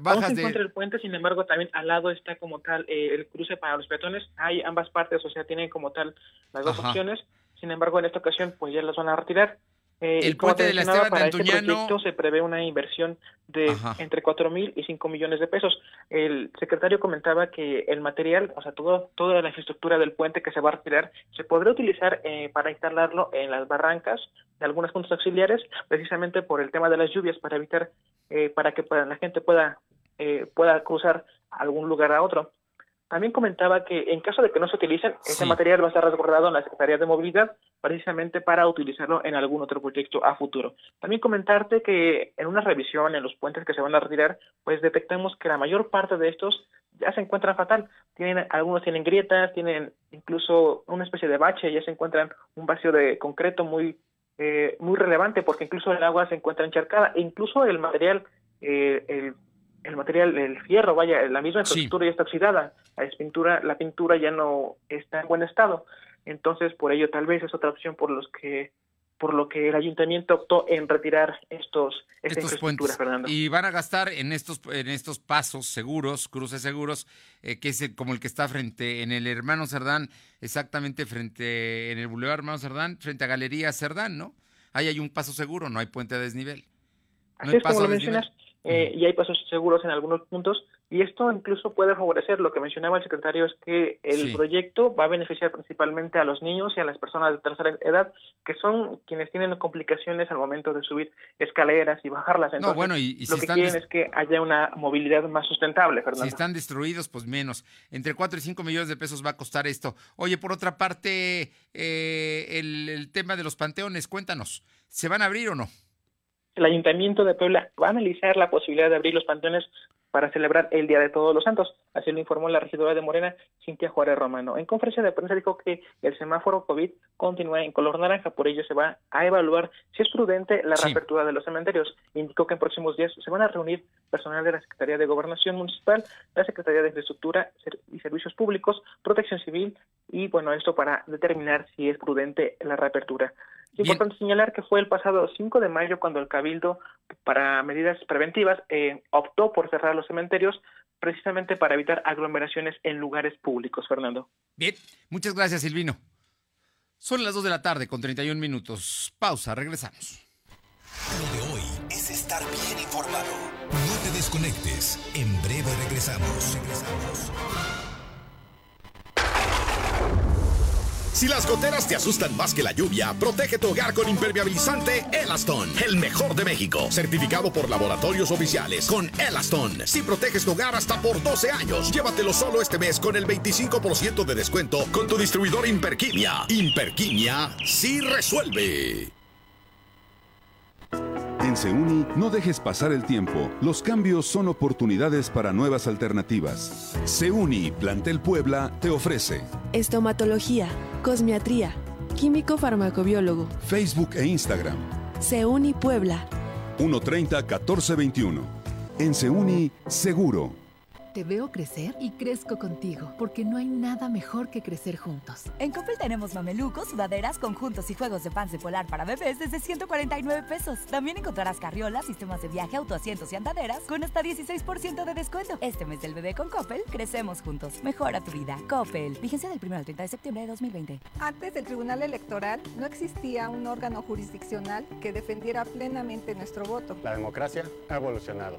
S8: Bajas de... el puente, sin embargo, también al lado está como tal eh, el cruce para los peatones. Hay ambas partes, o sea, tienen como tal las dos opciones. Sin embargo, en esta ocasión, pues ya las van a retirar. Eh,
S1: el puente
S8: te
S1: de la de
S8: para este proyecto se prevé una inversión de
S1: Ajá.
S8: entre 4 mil y 5 millones de pesos. El secretario comentaba que el material, o sea, todo, toda la infraestructura del puente que se va a retirar, se podrá utilizar eh, para instalarlo en las barrancas de algunos puntos auxiliares, precisamente por el tema de las lluvias, para evitar, eh, para que la gente pueda, eh, pueda cruzar algún lugar a otro. También comentaba que en caso de que no se utilicen, ese material va a estar resguardado en la Secretaría de Movilidad precisamente para utilizarlo en algún otro proyecto a futuro. También comentarte que en una revisión en los puentes que se van a retirar, pues detectamos que la mayor parte de estos ya se encuentran fatal. Tienen, algunos tienen grietas, tienen incluso una especie de bache, ya se encuentran un vacío de concreto muy eh, muy relevante porque incluso el agua se encuentra encharcada e incluso el material eh, el, el material el fierro vaya la misma
S1: Sí.
S8: infraestructura ya está oxidada la pintura la pintura ya no está en buen estado entonces por ello tal vez es otra opción por los que por lo que el ayuntamiento optó en retirar estos esta
S1: estos puentes.
S8: Fernando
S1: Y van a gastar en estos, en estos pasos seguros, cruces seguros, eh, que es el- como el que está frente en el Hermano Cerdán, exactamente frente en el Boulevard Hermano Cerdán, frente a Galería Cerdán, ¿no? Ahí hay un paso seguro, no hay puente a desnivel. No
S8: Así
S1: hay
S8: es como
S1: paso
S8: lo mencionas, eh, y hay pasos seguros en algunos puntos, y esto incluso puede favorecer, lo que mencionaba el secretario, es que el
S1: Sí.
S8: proyecto va a beneficiar principalmente a los niños y a las personas de tercera edad, que son quienes tienen complicaciones al momento de subir escaleras y bajarlas. Entonces,
S1: bueno, y- y si
S8: lo que quieren es que haya una movilidad más sustentable, Fernando.
S1: Si están destruidos, pues menos. Entre 4 y 5 millones de pesos va a costar esto. Oye, por otra parte, eh, el, el tema de los panteones, cuéntanos, ¿se van a abrir o no?
S8: El Ayuntamiento de Puebla va a analizar la posibilidad de abrir los panteones para celebrar el Día de Todos los Santos. Así lo informó la regidora de Morena, Cintia Juárez Romano. En conferencia de prensa dijo que el semáforo COVID continúa en color naranja, por ello se va a evaluar si es prudente la
S1: Sí.
S8: reapertura de los cementerios. Indicó que en próximos días se van a reunir personal de la Secretaría de Gobernación Municipal, la Secretaría de Infraestructura y Servicios Públicos, Protección Civil y bueno, esto para determinar si es prudente la reapertura. Es
S1: Bien.
S8: importante señalar que fue el pasado 5 de mayo cuando el Cabildo, para medidas preventivas, eh, optó por cerrar los cementerios precisamente para evitar aglomeraciones en lugares públicos, Fernando.
S1: Bien, muchas gracias, Silvino. Son las 2 de la tarde con 31 minutos. Pausa, regresamos.
S2: Lo de hoy es estar bien informado. No te desconectes. En breve regresamos. Regresamos.
S18: Si las goteras te asustan más que la lluvia, protege tu hogar con impermeabilizante Elaston, el mejor de México, certificado por laboratorios oficiales con Elaston. Si proteges tu hogar hasta por 12 años, llévatelo solo este mes con el 25% de descuento con tu distribuidor Imperquimia. Imperquimia sí resuelve.
S11: En Seuni, no dejes pasar el tiempo. Los cambios son oportunidades para nuevas alternativas. Seuni, Plantel Puebla, te ofrece
S19: Estomatología, cosmiatría, químico farmacobiólogo,
S11: Facebook e Instagram.
S19: Seuni Puebla.
S11: 130-1421. En Seuni, seguro.
S20: Te veo crecer y crezco contigo, porque no hay nada mejor que crecer juntos.
S21: En Coppel tenemos mamelucos, sudaderas, conjuntos y juegos de de polar para bebés desde 149 pesos. También encontrarás carriolas, sistemas de viaje, autoasientos y andaderas con hasta 16% de descuento. Este mes del bebé con Coppel, crecemos juntos. Mejora tu vida. Coppel. Vigencia del 1 al 30 de septiembre de 2020.
S22: Antes del Tribunal Electoral no existía un órgano jurisdiccional que defendiera plenamente nuestro voto.
S23: La democracia ha evolucionado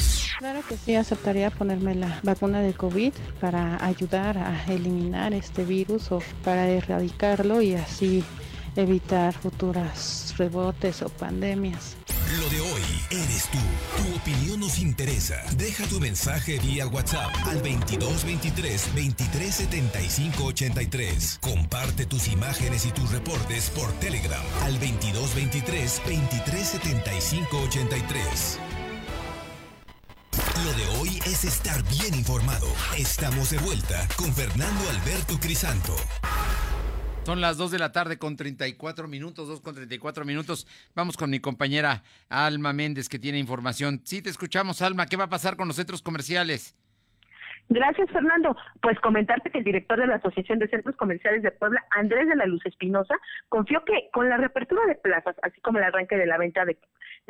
S24: Claro que sí, aceptaría ponerme la vacuna de COVID para ayudar a eliminar este virus o para erradicarlo y así evitar futuras rebotes o pandemias.
S2: Lo de hoy eres tú. Tu opinión nos interesa. Deja tu mensaje vía WhatsApp al 2223 2375 83. Comparte tus imágenes y tus reportes por Telegram al 2223 2375 83. Lo de hoy es estar bien informado. Estamos de vuelta con Fernando Alberto Crisanto.
S1: Son las 2 de la tarde con 34 minutos, 2 con 34 minutos. Vamos con mi compañera Alma Méndez que tiene información. Sí, te escuchamos, Alma. ¿Qué va a pasar con los centros comerciales?
S5: Gracias, Fernando. Pues comentarte que el director de la Asociación de Centros Comerciales de Puebla, Andrés de la Luz Espinosa, confió que con la reapertura de plazas, así como el arranque de la venta de,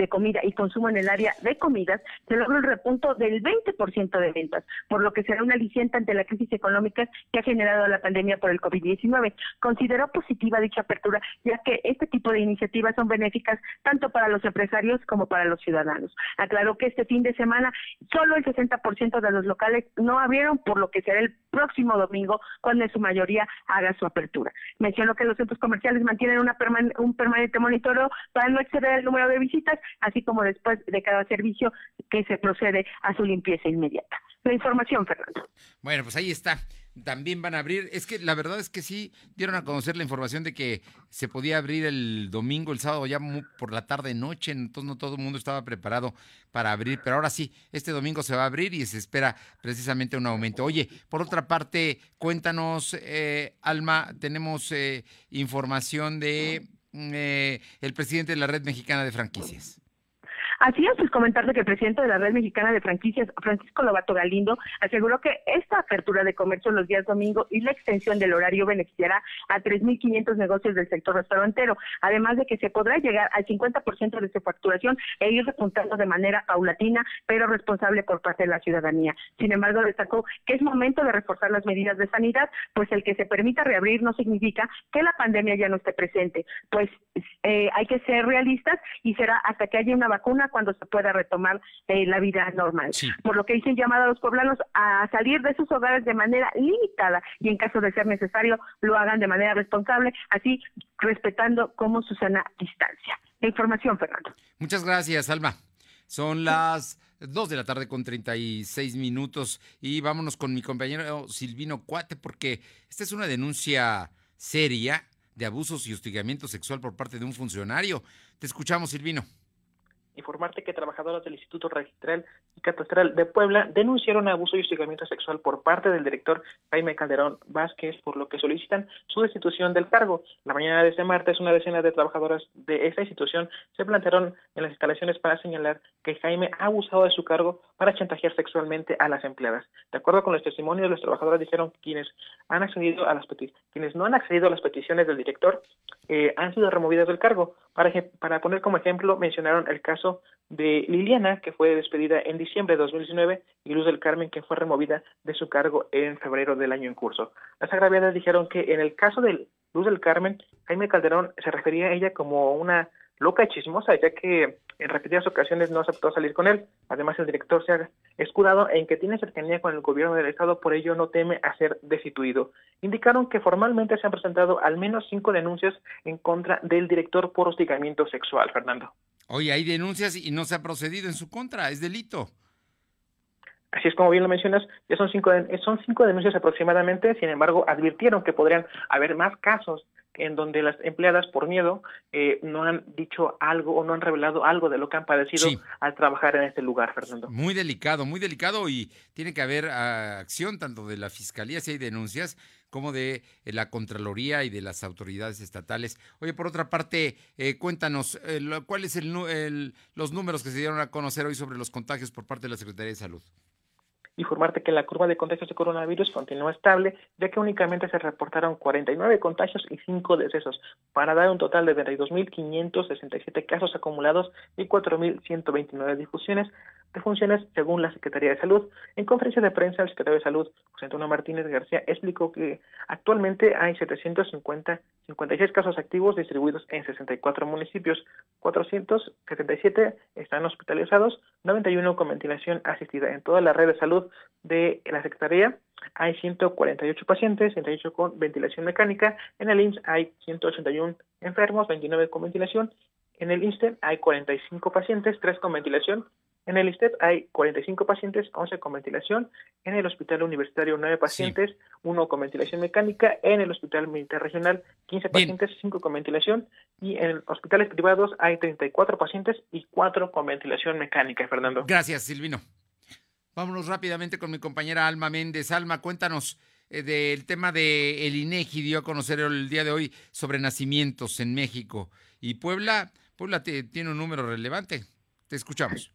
S5: comida y consumo en el área de comidas, se logró el repunto del 20% de ventas, por lo que será una aliciente ante la crisis económica que ha generado la pandemia por el COVID-19. Consideró positiva dicha apertura, ya que este tipo de iniciativas son benéficas tanto para los empresarios como para los ciudadanos. Aclaró que este fin de semana solo el 60% de los locales no por lo que será el próximo domingo cuando en su mayoría haga su apertura. Mencionó que los centros comerciales mantienen una un permanente monitoreo para no exceder el número de visitas, así como después de cada servicio que se procede a su limpieza inmediata. La información, Fernando.
S1: Bueno, pues ahí está también van a abrir. Es que la verdad es que sí dieron a conocer la información de que se podía abrir el domingo, el sábado ya por la tarde noche, entonces no todo el mundo estaba preparado para abrir, pero ahora sí, este domingo se va a abrir y se espera precisamente un aumento. Oye, por otra parte, cuéntanos, eh, Alma, tenemos eh, información de mm, eh, el presidente de la Red Mexicana de Franquicias.
S5: Así es, pues comentarle que el presidente de la Red Mexicana de Franquicias, Francisco Lobato Galindo, aseguró que esta apertura de comercio los días domingo y la extensión del horario beneficiará a 3.500 negocios del sector restaurantero, además de que se podrá llegar al 50% de su facturación e ir repuntando de manera paulatina, pero responsable por parte de la ciudadanía. Sin embargo, destacó que es momento de reforzar las medidas de sanidad, pues el que se permita reabrir no significa que la pandemia ya no esté presente, pues eh, hay que ser realistas y será hasta que haya una vacuna cuando se pueda retomar eh, la vida normal. Por lo que dicen llamado a los poblanos a salir de sus hogares de manera limitada y en caso de ser necesario lo hagan de manera responsable, así respetando como su sana distancia. La información, Fernando.
S1: Muchas gracias, Alma. Son las dos de la tarde con 36 minutos y vámonos con mi compañero Silvino Cuate porque esta es una denuncia seria de abusos y hostigamiento sexual por parte de un funcionario. Te escuchamos, Silvino
S8: informarte que trabajadoras del Instituto Registral y Catastral de Puebla denunciaron abuso y hostigamiento sexual por parte del director Jaime Calderón Vázquez, por lo que solicitan su destitución del cargo. La mañana de este martes, una decena de trabajadoras de esta institución se plantearon en las instalaciones para señalar que Jaime ha abusado de su cargo para chantajear sexualmente a las empleadas. De acuerdo con los testimonios, los trabajadores dijeron que quienes han accedido a las quienes no han accedido a las peticiones del director eh, han sido removidas del cargo. Para, para poner como ejemplo, mencionaron el caso de Liliana, que fue despedida en diciembre de 2019, y Luz del Carmen, que fue removida de su cargo en febrero del año en curso. Las agraviadas dijeron que en el caso de Luz del Carmen, Jaime Calderón se refería a ella como una loca y chismosa, ya que en repetidas ocasiones no aceptó salir con él. Además, el director se ha escudado en que tiene cercanía con el gobierno del Estado, por ello no teme a ser destituido. Indicaron que formalmente se han presentado al menos cinco denuncias en contra del director por hostigamiento sexual, Fernando.
S1: Oye, hay denuncias y no se ha procedido en su contra, es delito.
S8: Así es como bien lo mencionas, ya son cinco, son cinco denuncias aproximadamente, sin embargo, advirtieron que podrían haber más casos en donde las empleadas por miedo eh, no han dicho algo o no han revelado algo de lo que han padecido al trabajar en este lugar, Fernando.
S1: Muy delicado, muy delicado y tiene que haber ah, acción tanto de la Fiscalía si hay denuncias como de eh, la Contraloría y de las autoridades estatales. Oye, por otra parte, eh, cuéntanos, ¿cuáles son los números que se dieron a conocer hoy sobre los contagios por parte de la Secretaría de Salud?
S8: Informarte que la curva de contagios de coronavirus continúa estable, ya que únicamente se reportaron 49 contagios y 5 decesos, para dar un total de 32.567 casos acumulados y 4.129 difusiones de funciones según la Secretaría de Salud. En conferencia de prensa, el secretario de Salud, José Antonio Martínez García, explicó que actualmente hay 750 56 casos activos distribuidos en 64 municipios, 477 están hospitalizados, 91 con ventilación asistida. En toda la red de salud de la Secretaría hay 148 pacientes, 108 con ventilación mecánica, en el IMSS hay 181 enfermos, 29 con ventilación, en el INSTE hay 45 pacientes, 3 con ventilación en el ISTEP hay 45 pacientes, 11 con ventilación. En el Hospital Universitario, 9 pacientes, 1 con ventilación mecánica. En el Hospital Militar Regional, 15 pacientes, 5 con ventilación. Y en hospitales privados hay 34 pacientes y 4 con ventilación mecánica, Fernando.
S1: Gracias, Silvino. Vámonos rápidamente con mi compañera Alma Méndez. Alma, cuéntanos eh, del tema de el INEGI dio a conocer el día de hoy sobre nacimientos en México. Y Puebla, Puebla tiene un número relevante. Te escuchamos.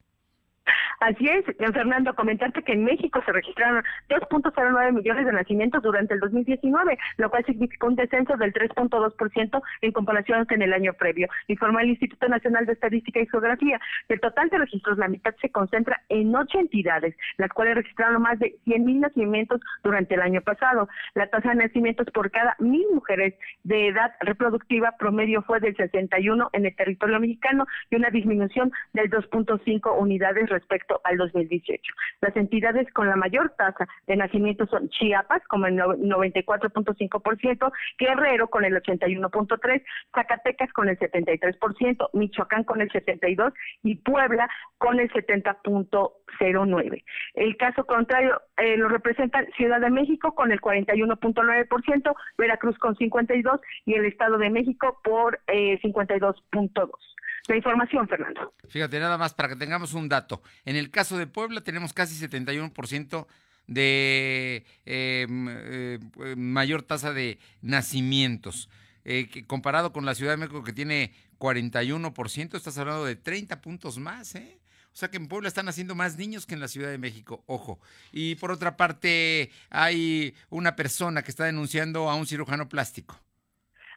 S5: Así es, Fernando, comentarte que en México se registraron 2.09 millones de nacimientos durante el 2019, lo cual significó un descenso del 3.2% en comparación con el año previo. Informó el Instituto Nacional de Estadística y Geografía. Del total de registros, la mitad se concentra en ocho entidades, las cuales registraron más de 100.000 nacimientos durante el año pasado. La tasa de nacimientos por cada mil mujeres de edad reproductiva promedio fue del 61 en el territorio mexicano y una disminución del 2.5 unidades respecto al 2018. Las entidades con la mayor tasa de nacimientos son Chiapas, como el 94.5%, Guerrero con el 81.3%, Zacatecas con el 73%, Michoacán con el 72% y Puebla con el 70.09%. El caso contrario eh, lo representa Ciudad de México con el 41.9%, Veracruz con 52% y el Estado de México por eh, 52.2%. La información, Fernando.
S1: Fíjate, nada más para que tengamos un dato. En el caso de Puebla tenemos casi 71% de em, eh, mayor tasa de nacimientos. Eh, comparado con la Ciudad de México que tiene 41%, estás hablando de 30 puntos más, ¿eh? O sea que en Puebla están haciendo más niños que en la Ciudad de México, ojo. Y por otra parte, hay una persona que está denunciando a un cirujano plástico.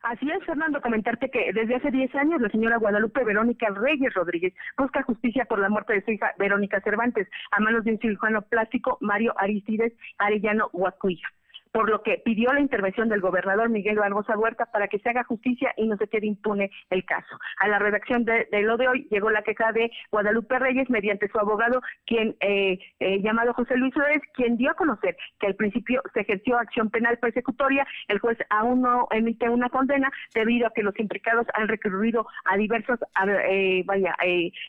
S5: Así es, Fernando, comentarte que desde hace 10 años la señora Guadalupe Verónica Reyes Rodríguez busca justicia por la muerte de su hija Verónica Cervantes a manos de un cirujano plástico Mario Aristides Arellano Huacuilla por lo que pidió la intervención del gobernador Miguel Barbosa Huerta para que se haga justicia y no se quede impune el caso. A la redacción de, lo de hoy llegó la queja de Guadalupe Reyes mediante su abogado, quien eh, eh, llamado José Luis Suárez, quien dio a conocer que al principio se ejerció acción penal persecutoria, el juez aún no emite una condena debido a que los implicados han recurrido a diversas eh, vaya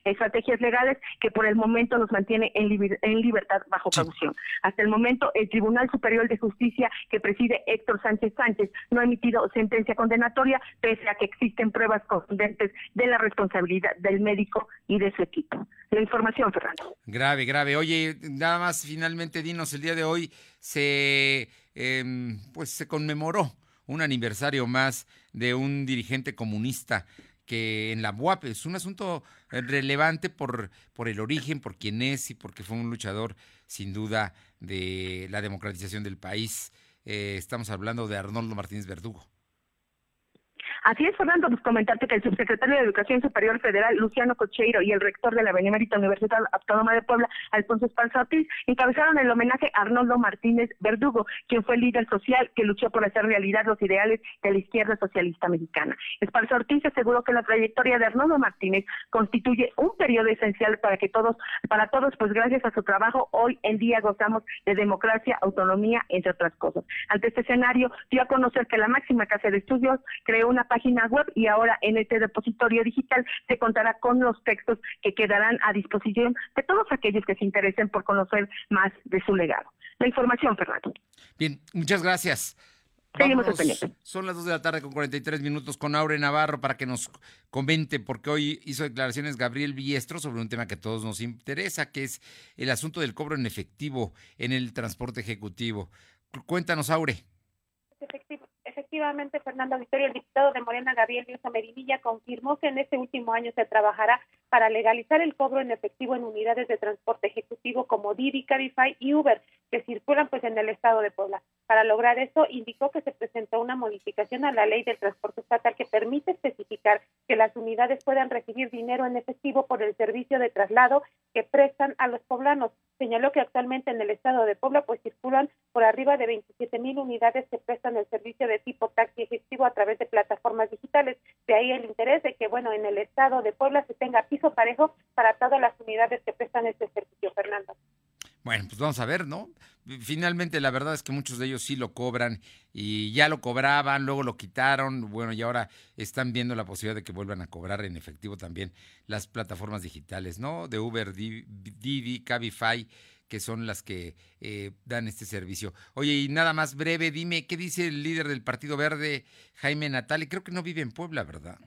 S5: estrategias legales que por el momento los mantiene en, en libertad bajo caución. Hasta el momento el Tribunal Superior de Justicia que preside Héctor Sánchez Sánchez no ha emitido sentencia condenatoria, pese a que existen pruebas contundentes de la responsabilidad del médico y de su equipo. La información, Fernando.
S1: Grave, grave. Oye, nada más finalmente, dinos, el día de hoy se, em, pues se conmemoró un aniversario más de un dirigente comunista que en la UAP es un asunto relevante por, por el origen, por quién es y porque fue un luchador sin duda de la democratización del país. Eh, estamos hablando de Arnoldo Martínez Verdugo.
S5: Así es, Fernando, pues comentarte que el subsecretario de Educación Superior Federal, Luciano Cocheiro, y el rector de la Benemérita Universidad Autónoma de Puebla, Alfonso Esparza Ortiz, encabezaron el homenaje a Arnoldo Martínez Verdugo, quien fue el líder social que luchó por hacer realidad los ideales de la izquierda socialista mexicana. Esparza Ortiz aseguró que la trayectoria de Arnoldo Martínez constituye un periodo esencial para que todos, para todos, pues gracias a su trabajo, hoy en día gozamos de democracia, autonomía, entre otras cosas. Ante este escenario, dio a conocer que la máxima casa de estudios creó una página web y ahora en este depositorio digital se contará con los textos que quedarán a disposición de todos aquellos que se interesen por conocer más de su legado. La información, Fernando.
S1: Bien, muchas gracias.
S5: Seguimos
S1: son las 2 de la tarde con 43 minutos con Aure Navarro para que nos comente, porque hoy hizo declaraciones Gabriel Biestro sobre un tema que a todos nos interesa, que es el asunto del cobro en efectivo en el transporte ejecutivo. Cuéntanos, Aure.
S7: Efectivo efectivamente, Fernando Victoria, el diputado de Morena, Gabriel Diosa Medinilla, confirmó que en este último año se trabajará para legalizar el cobro en efectivo en unidades de transporte ejecutivo como Didi, Cabify y Uber, que circulan pues en el estado de Puebla. Para lograr esto, indicó que se presentó una modificación a la ley del transporte estatal que permite especificar que las unidades puedan recibir dinero en efectivo por el servicio de traslado que prestan a los poblanos. Señaló que actualmente en el estado de Puebla pues circulan por arriba de 27 mil unidades que prestan el servicio de tipo taxi efectivo a través de plataformas digitales. De ahí el interés de que, bueno, en el estado de Puebla se tenga piso parejo para todas las unidades que prestan este servicio, Fernando.
S1: Bueno, pues vamos a ver, ¿no? Finalmente la verdad es que muchos de ellos sí lo cobran y ya lo cobraban, luego lo quitaron, bueno, y ahora están viendo la posibilidad de que vuelvan a cobrar en efectivo también las plataformas digitales, ¿no? De Uber, Didi, Cabify, que son las que eh, dan este servicio. Oye, y nada más breve, dime, ¿qué dice el líder del Partido Verde, Jaime Natali? Creo que no vive en Puebla, ¿verdad?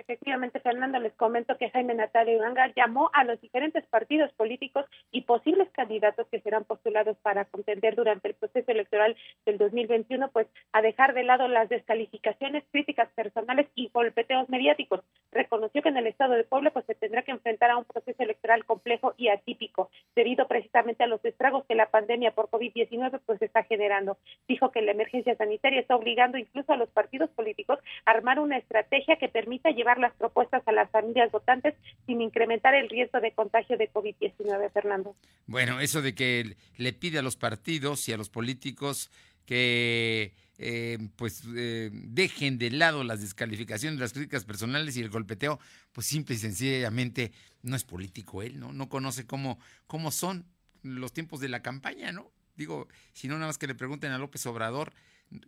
S7: Efectivamente, Fernando, les comento que Jaime Natalia Uranga llamó a los diferentes partidos políticos y posibles candidatos que serán postulados para contender durante el proceso electoral del 2021, pues a dejar de lado las descalificaciones, críticas personales y golpeteos mediáticos. Reconoció que en el estado de Puebla pues se tendrá que enfrentar a un proceso electoral complejo y atípico debido precisamente a los estragos que la pandemia por COVID-19 pues está generando. Dijo que la emergencia sanitaria está obligando incluso a los partidos políticos a armar una estrategia que permita llevar las propuestas a las familias votantes sin incrementar el riesgo de contagio de COVID-19, Fernando.
S1: Bueno, eso de que le pide a los partidos y a los políticos que eh, pues eh, dejen de lado las descalificaciones, las críticas personales y el golpeteo, pues simple y sencillamente no es político él, ¿no? No conoce cómo, cómo son los tiempos de la campaña, ¿no? Digo, si no, nada más que le pregunten a López Obrador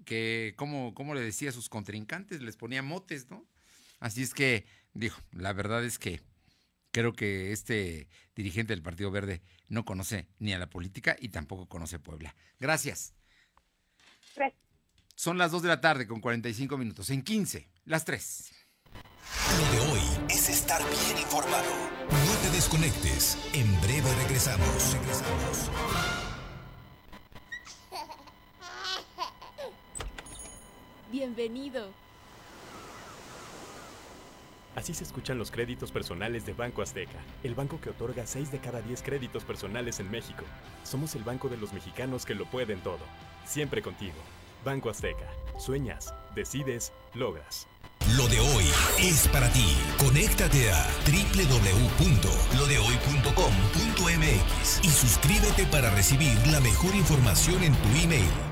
S1: que cómo, cómo le decía a sus contrincantes, les ponía motes, ¿no? Así es que, dijo, la verdad es que creo que este dirigente del Partido Verde no conoce ni a la política y tampoco conoce Puebla. Gracias.
S7: Gracias.
S1: Son las 2 de la tarde con 45 minutos. En 15, las 3.
S2: Lo de hoy es estar bien informado. No te desconectes. En breve regresamos. Regresamos.
S25: Bienvenido.
S15: Así se escuchan los créditos personales de Banco Azteca, el banco que otorga 6 de cada 10 créditos personales en México. Somos el banco de los mexicanos que lo pueden todo. Siempre contigo. Banco Azteca. Sueñas, decides, logras.
S2: Lo de hoy es para ti. Conéctate a www.lodehoy.com.mx y suscríbete para recibir la mejor información en tu email.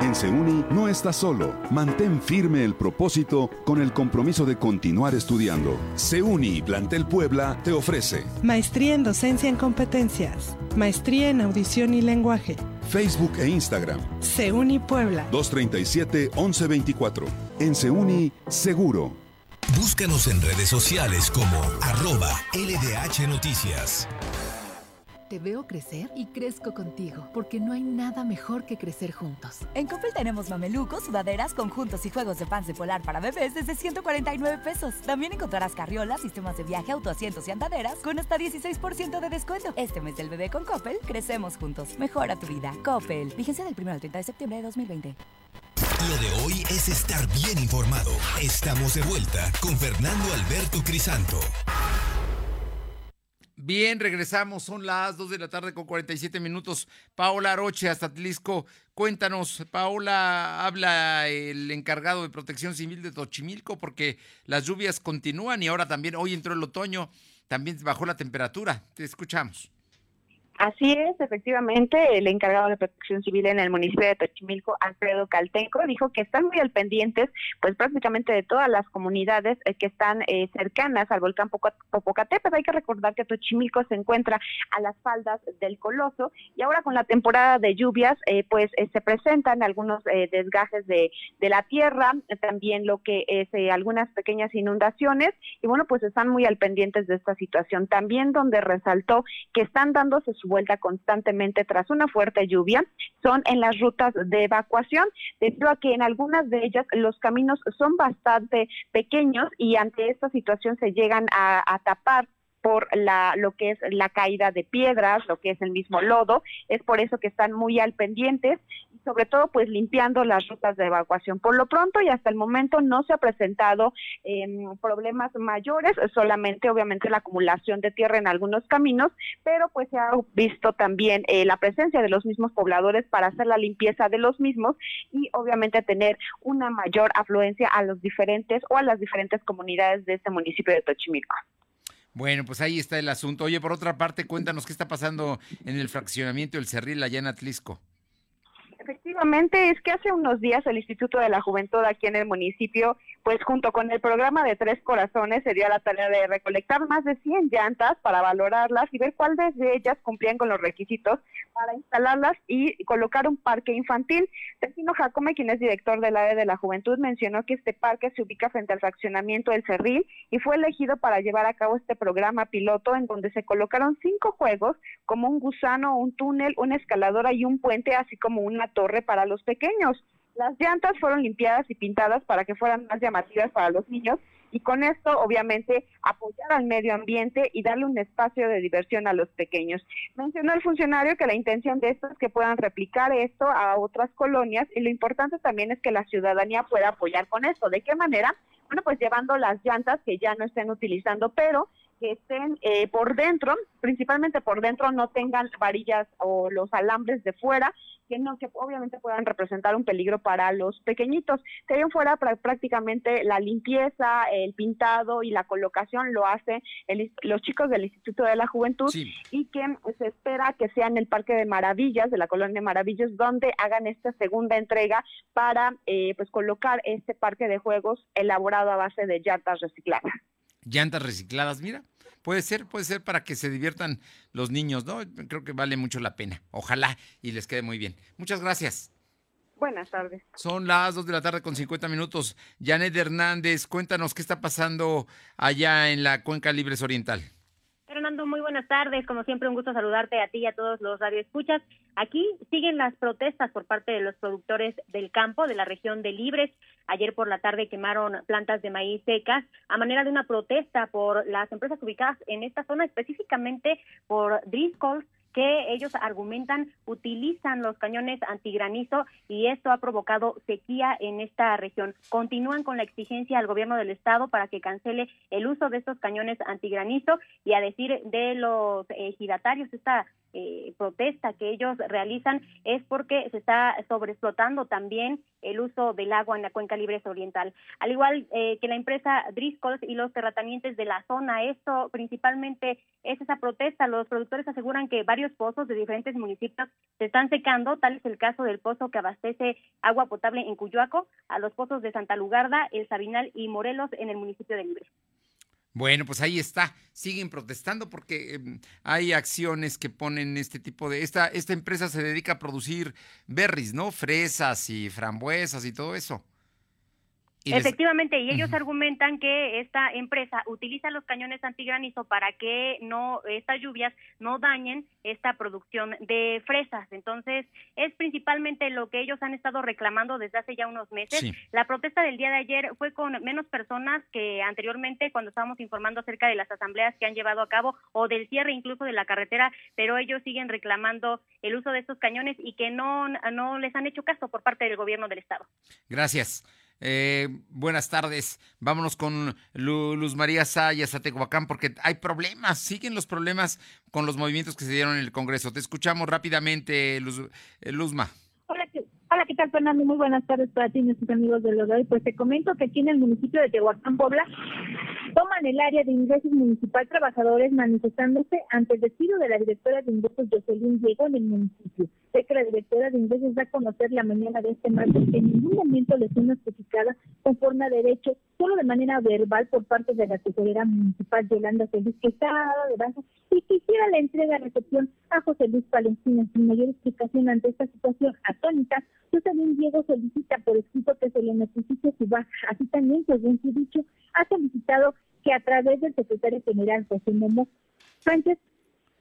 S11: En Seuni no estás solo. Mantén firme el propósito con el compromiso de continuar estudiando. Seuni Plantel Puebla te ofrece
S12: Maestría en Docencia en Competencias. Maestría en Audición y Lenguaje.
S11: Facebook e Instagram.
S12: Seuni Puebla.
S11: 237-1124. En Seuni, seguro.
S2: Búscanos en redes sociales como arroba LDH Noticias.
S20: Te veo crecer y crezco contigo, porque no hay nada mejor que crecer juntos.
S21: En Coppel tenemos mamelucos, sudaderas, conjuntos y juegos de pants de polar para bebés desde 149 pesos. También encontrarás carriolas, sistemas de viaje, autoasientos y andaderas con hasta 16% de descuento. Este mes del bebé con Coppel, crecemos juntos. Mejora tu vida. Coppel. Vigencia del 1 al 30 de septiembre de 2020.
S2: Lo de hoy es estar bien informado. Estamos de vuelta con Fernando Alberto Crisanto.
S1: Bien, regresamos. Son las 2 de la tarde con 47 minutos. Paola Aroche, hasta Tlisco. Cuéntanos, Paola, habla el encargado de protección civil de Tochimilco porque las lluvias continúan y ahora también, hoy entró el otoño, también bajó la temperatura. Te escuchamos.
S10: Así es, efectivamente, el encargado de protección civil en el municipio de Tochimilco, Alfredo Caltenco, dijo que están muy al pendientes, pues prácticamente de todas las comunidades eh, que están eh, cercanas al volcán Popocatépetl. Hay que recordar que Tochimilco se encuentra a las faldas del Coloso y ahora con la temporada de lluvias, eh, pues eh, se presentan algunos eh, desgajes de, de la tierra, también lo que es algunas pequeñas inundaciones y bueno, pues están muy al pendientes de esta situación. También donde resaltó que están dándose su vuelta constantemente tras una fuerte lluvia son en las rutas de evacuación, debido a que en algunas de ellas los caminos son bastante pequeños y ante esta situación se llegan a, a tapar por la, lo que es la caída de piedras, lo que es el mismo lodo, es por eso que están muy al pendientes sobre todo pues limpiando las rutas de evacuación. Por lo pronto y hasta el momento no se ha presentado eh, problemas mayores, solamente obviamente la acumulación de tierra en algunos caminos, pero pues se ha visto también eh, la presencia de los mismos pobladores para hacer la limpieza de los mismos y obviamente tener una mayor afluencia a los diferentes o a las diferentes comunidades de este municipio de Tochimilco.
S1: Bueno, pues ahí está el asunto. Oye, por otra parte, cuéntanos qué está pasando en el fraccionamiento del Cerril allá en Atlisco.
S10: Efectivamente, es que hace unos días el Instituto de la Juventud aquí en el municipio, pues junto con el programa de Tres Corazones, se dio la tarea de recolectar más de 100 llantas para valorarlas y ver cuáles de ellas cumplían con los requisitos para instalarlas y colocar un parque infantil. Tecino Jacome, quien es director del área de la juventud, mencionó que este parque se ubica frente al fraccionamiento del Cerril y fue elegido para llevar a cabo este programa piloto en donde se colocaron cinco juegos como un gusano, un túnel, una escaladora y un puente, así como una torre para los pequeños. Las llantas fueron limpiadas y pintadas para que fueran más llamativas para los niños y con esto obviamente apoyar al medio ambiente y darle un espacio de diversión a los pequeños. Mencionó el funcionario que la intención de esto es que puedan replicar esto a otras colonias y lo importante también es que la ciudadanía pueda apoyar con esto. ¿De qué manera? Bueno, pues llevando las llantas que ya no estén utilizando, pero que estén eh, por dentro, principalmente por dentro, no tengan varillas o los alambres de fuera, que no, que obviamente puedan representar un peligro para los pequeñitos. Que ahí fuera prácticamente la limpieza, el pintado y la colocación lo hacen los chicos del Instituto de la Juventud y que se espera que sea en el Parque de Maravillas, de la Colonia de Maravillas, donde hagan esta segunda entrega para eh, pues colocar este parque de juegos elaborado a base de llantas recicladas
S1: llantas recicladas, mira. Puede ser, puede ser para que se diviertan los niños, ¿no? Creo que vale mucho la pena. Ojalá y les quede muy bien. Muchas gracias.
S10: Buenas tardes.
S1: Son las 2 de la tarde con 50 minutos. Janet Hernández, cuéntanos qué está pasando allá en la Cuenca Libres Oriental.
S26: Muy buenas tardes. Como siempre, un gusto saludarte a ti y a todos los radioescuchas. Aquí siguen las protestas por parte de los productores del campo de la región de Libres. Ayer por la tarde quemaron plantas de maíz secas a manera de una protesta por las empresas ubicadas en esta zona, específicamente por Driscoll, que ellos argumentan utilizan los cañones antigranizo y esto ha provocado sequía en esta región. Continúan con la exigencia al gobierno del estado para que cancele el uso de estos cañones antigranizo y a decir de los ejidatarios esta eh, protesta que ellos realizan es porque se está sobreexplotando también el uso del agua en la cuenca libre oriental. Al igual eh, que la empresa Driscoll y los terratenientes de la zona, esto principalmente es esa protesta. Los productores aseguran que varios pozos de diferentes municipios se están secando, tal es el caso del pozo que abastece agua potable en Cuyoaco, a los pozos de Santa Lugarda, El Sabinal y Morelos en el municipio de Libre.
S1: Bueno, pues ahí está. Siguen protestando porque em, hay acciones que ponen este tipo de. Esta, esta empresa se dedica a producir berries, ¿no? Fresas y frambuesas y todo eso.
S26: Efectivamente, y ellos argumentan que esta empresa utiliza los cañones antigranizo para que no estas lluvias no dañen esta producción de fresas. Entonces, es principalmente lo que ellos han estado reclamando desde hace ya unos meses. La protesta del día de ayer fue con menos personas que anteriormente cuando estábamos informando acerca de las asambleas que han llevado a cabo o del cierre incluso de la carretera, pero ellos siguen reclamando el uso de estos cañones y que no no les han hecho caso por parte del gobierno del estado.
S1: Gracias. Eh, buenas tardes. Vámonos con Luz María Sayas a Tehuacán porque hay problemas, siguen los problemas con los movimientos que se dieron en el Congreso. Te escuchamos rápidamente, Luz, eh, Luzma.
S27: Hola, ¿qué, hola, ¿qué tal, Fernando? Muy buenas tardes para ti y nuestros amigos de hoy. Pues te comento que aquí en el municipio de Tehuacán, Puebla, toman el área de ingresos municipal trabajadores manifestándose ante el despido de la directora de ingresos Jocelyn Diego en el municipio. Sé que la directora de ingresos va a conocer la mañana de este martes que en ningún momento les fue notificada conforme a derecho, solo de manera verbal por parte de la tesorera municipal Yolanda Feliz, que está de baja y quisiera la entrega de recepción a José Luis Palestina. Sin mayor explicación ante esta situación atónica, también Diego solicita por escrito que se le notifique su baja. Así también, según su dicho, ha solicitado que a través del secretario general José Momo Sánchez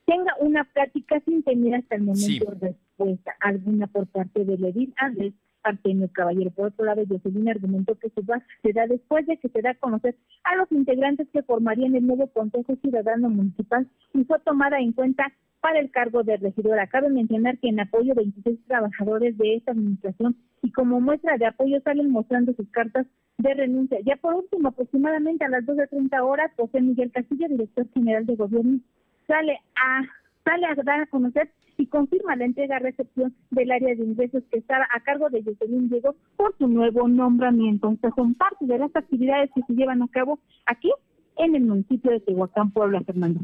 S27: tenga una plática sin tener hasta el momento respuesta alguna por parte del edil Andrés Artemio Caballero. Por otro lado, Jocelyn argumentó que su baja se da después de que se da a conocer a los integrantes que formarían el nuevo Consejo Ciudadano Municipal y fue tomada en cuenta para el cargo de regidora. Cabe mencionar que en apoyo 26 trabajadores de esta administración y como muestra de apoyo salen mostrando sus cartas de renuncia. Ya por último, aproximadamente a las 12.30 horas, José Miguel Castillo, director general de gobierno, sale a sale a dar a conocer y confirma la entrega-recepción del área de ingresos que estaba a cargo de Jocelyn Diego por su nuevo nombramiento. Entonces, son parte de las actividades que se llevan a cabo aquí en el municipio de Tehuacán, Puebla, Fernando.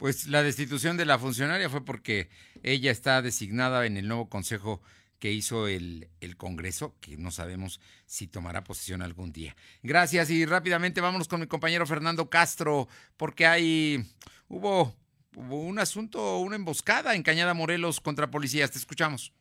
S1: Pues la destitución de la funcionaria fue porque ella está designada en el nuevo consejo que hizo el, el Congreso, que no sabemos si tomará posesión algún día. Gracias y rápidamente vámonos con mi compañero Fernando Castro, porque hay, hubo, un asunto, una emboscada en Cañada Morelos contra policías. Te escuchamos.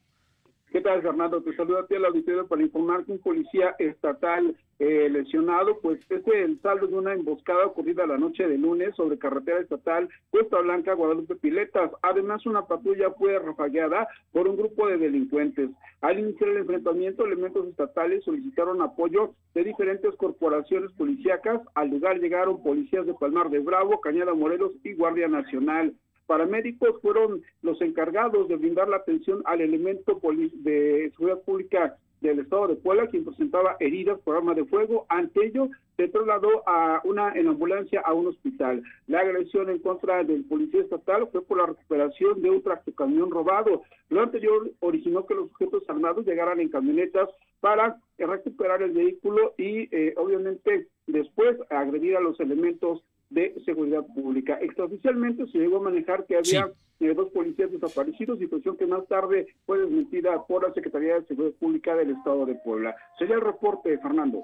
S28: ¿Qué tal, Fernando? Te saludo a ti al auditorio para informar que un policía estatal eh, lesionado, pues es el saldo de una emboscada ocurrida la noche de lunes sobre carretera estatal Cuesta Blanca, Guadalupe Piletas. Además, una patrulla fue rafagueada por un grupo de delincuentes. Al iniciar el enfrentamiento, elementos estatales solicitaron apoyo de diferentes corporaciones policíacas. Al lugar llegaron policías de Palmar de Bravo, Cañada Morelos y Guardia Nacional paramédicos fueron los encargados de brindar la atención al elemento de seguridad pública del estado de Puebla, quien presentaba heridas por arma de fuego. Ante ello, se trasladó a una en ambulancia a un hospital. La agresión en contra del policía estatal fue por la recuperación de un tractocamión robado. Lo anterior originó que los sujetos armados llegaran en camionetas para recuperar el vehículo y, eh, obviamente, después agredir a los elementos de seguridad pública. Extraoficialmente se llegó a manejar que había eh, dos policías desaparecidos, situación que más tarde fue desmentida por la Secretaría de Seguridad Pública del Estado de Puebla. Sería el reporte, Fernando.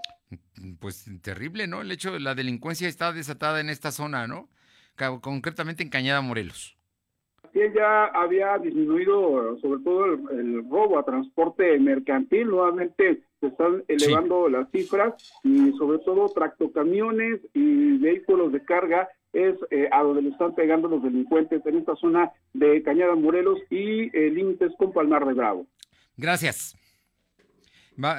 S1: Pues terrible, ¿no? El hecho de la delincuencia está desatada en esta zona, ¿no? Concretamente en Cañada Morelos.
S28: Sí, ya había disminuido sobre todo el robo a transporte mercantil, nuevamente se están elevando las cifras y sobre todo tractocamiones y vehículos de carga es eh, a donde le están pegando los delincuentes en esta zona de Cañada Morelos y eh, límites con Palmar de Bravo.
S1: Gracias.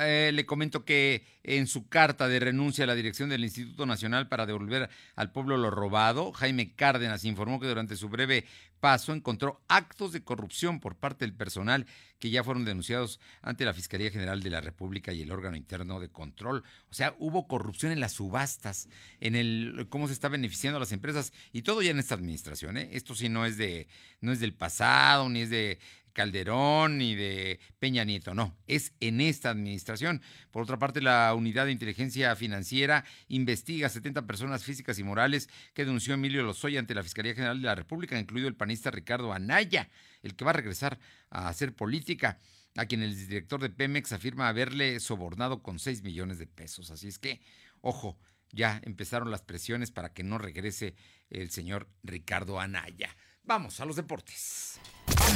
S1: Eh, le comento que en su carta de renuncia a la dirección del Instituto Nacional para devolver al pueblo lo robado, Jaime Cárdenas informó que durante su breve paso encontró actos de corrupción por parte del personal que ya fueron denunciados ante la Fiscalía General de la República y el órgano interno de control. O sea, hubo corrupción en las subastas, en el cómo se está beneficiando a las empresas y todo ya en esta administración. ¿eh? Esto sí no es de no es del pasado ni es de Calderón ni de Peña Nieto, no, es en esta administración. Por otra parte, la Unidad de Inteligencia Financiera investiga a 70 personas físicas y morales que denunció Emilio Lozoya ante la Fiscalía General de la República, incluido el panista Ricardo Anaya, el que va a regresar a hacer política, a quien el director de Pemex afirma haberle sobornado con 6 millones de pesos. Así es que, ojo, ya empezaron las presiones para que no regrese el señor Ricardo Anaya. Vamos a los deportes.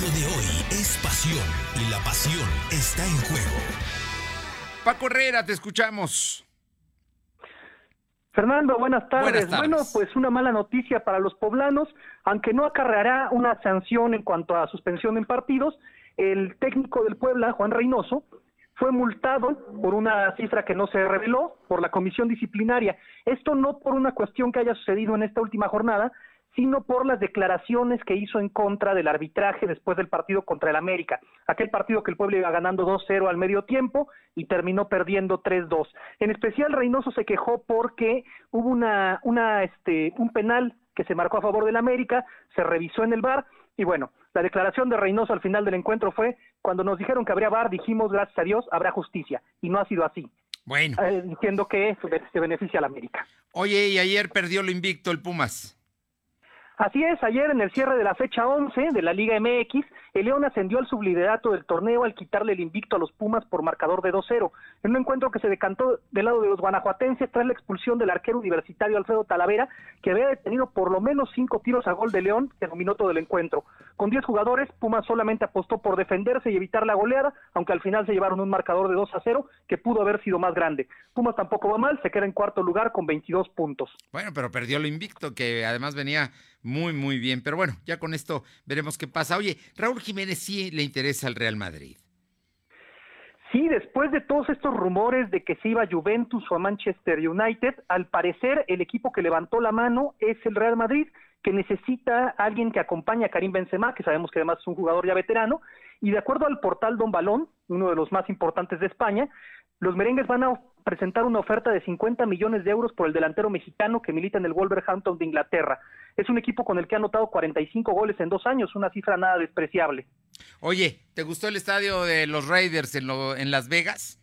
S2: Lo de hoy es pasión y la pasión está en juego.
S1: Paco Herrera, te escuchamos.
S29: Fernando, buenas tardes.
S1: buenas tardes.
S29: Bueno, pues una mala noticia para los poblanos, aunque no acarreará una sanción en cuanto a suspensión en partidos, el técnico del Puebla, Juan Reynoso, fue multado por una cifra que no se reveló por la comisión disciplinaria. Esto no por una cuestión que haya sucedido en esta última jornada, sino por las declaraciones que hizo en contra del arbitraje después del partido contra el América. Aquel partido que el pueblo iba ganando 2-0 al medio tiempo y terminó perdiendo 3-2. En especial Reynoso se quejó porque hubo una, una, este, un penal que se marcó a favor del América, se revisó en el bar y bueno, la declaración de Reynoso al final del encuentro fue cuando nos dijeron que habría bar, dijimos gracias a Dios habrá justicia y no ha sido así.
S1: Bueno.
S29: Eh, diciendo que se beneficia al América.
S1: Oye, y ayer perdió lo invicto el Pumas.
S29: Así es, ayer en el cierre de la fecha 11 de la Liga MX, el León ascendió al subliderato del torneo al quitarle el invicto a los Pumas por marcador de 2-0, en un encuentro que se decantó del lado de los guanajuatenses tras la expulsión del arquero universitario Alfredo Talavera, que había detenido por lo menos cinco tiros a gol de León, que dominó todo el encuentro. Con 10 jugadores, Pumas solamente apostó por defenderse y evitar la goleada, aunque al final se llevaron un marcador de 2-0 que pudo haber sido más grande. Pumas tampoco va mal, se queda en cuarto lugar con 22 puntos.
S1: Bueno, pero perdió lo invicto, que además venía muy, muy bien. Pero bueno, ya con esto veremos qué pasa. Oye, Raúl Jiménez sí le interesa al Real Madrid.
S29: Sí, después de todos estos rumores de que se iba a Juventus o a Manchester United, al parecer el equipo que levantó la mano es el Real Madrid, que necesita a alguien que acompañe a Karim Benzema, que sabemos que además es un jugador ya veterano, y de acuerdo al portal Don Balón, uno de los más importantes de España, los merengues van a presentar una oferta de 50 millones de euros por el delantero mexicano que milita en el Wolverhampton de Inglaterra. Es un equipo con el que ha anotado 45 goles en dos años, una cifra nada despreciable.
S1: Oye, ¿te gustó el estadio de los Raiders en, en Las Vegas?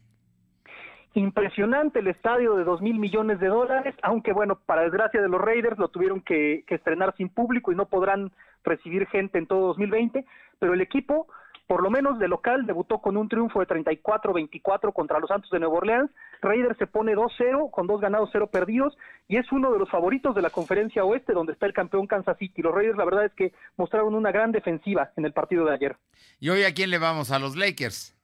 S29: Impresionante el estadio de dos mil millones de dólares, aunque bueno, para desgracia de los Raiders lo tuvieron que, que estrenar sin público y no podrán recibir gente en todo 2020, pero el equipo por lo menos de local, debutó con un triunfo de 34-24 contra los Santos de Nueva Orleans. Raiders se pone 2-0 con dos ganados, cero perdidos y es uno de los favoritos de la conferencia oeste donde está el campeón Kansas City. Los Raiders la verdad es que mostraron una gran defensiva en el partido de ayer.
S1: ¿Y hoy a quién le vamos? A los Lakers.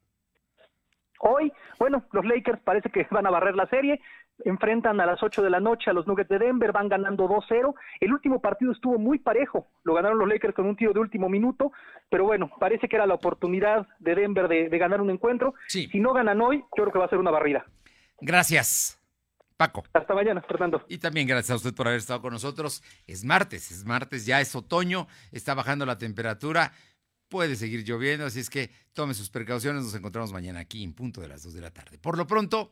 S29: Hoy, bueno, los Lakers parece que van a barrer la serie enfrentan a las 8 de la noche a los Nuggets de Denver, van ganando 2-0. El último partido estuvo muy parejo, lo ganaron los Lakers con un tiro de último minuto, pero bueno, parece que era la oportunidad de Denver de, ganar un encuentro. Si no ganan hoy, yo creo que va a ser una barrida.
S1: Gracias. Paco.
S29: Hasta mañana, Fernando.
S1: Y también gracias a usted por haber estado con nosotros. Es martes, es martes, ya es otoño, está bajando la temperatura, puede seguir lloviendo, así es que tome sus precauciones. Nos encontramos mañana aquí en punto de las 2 de la tarde. Por lo pronto,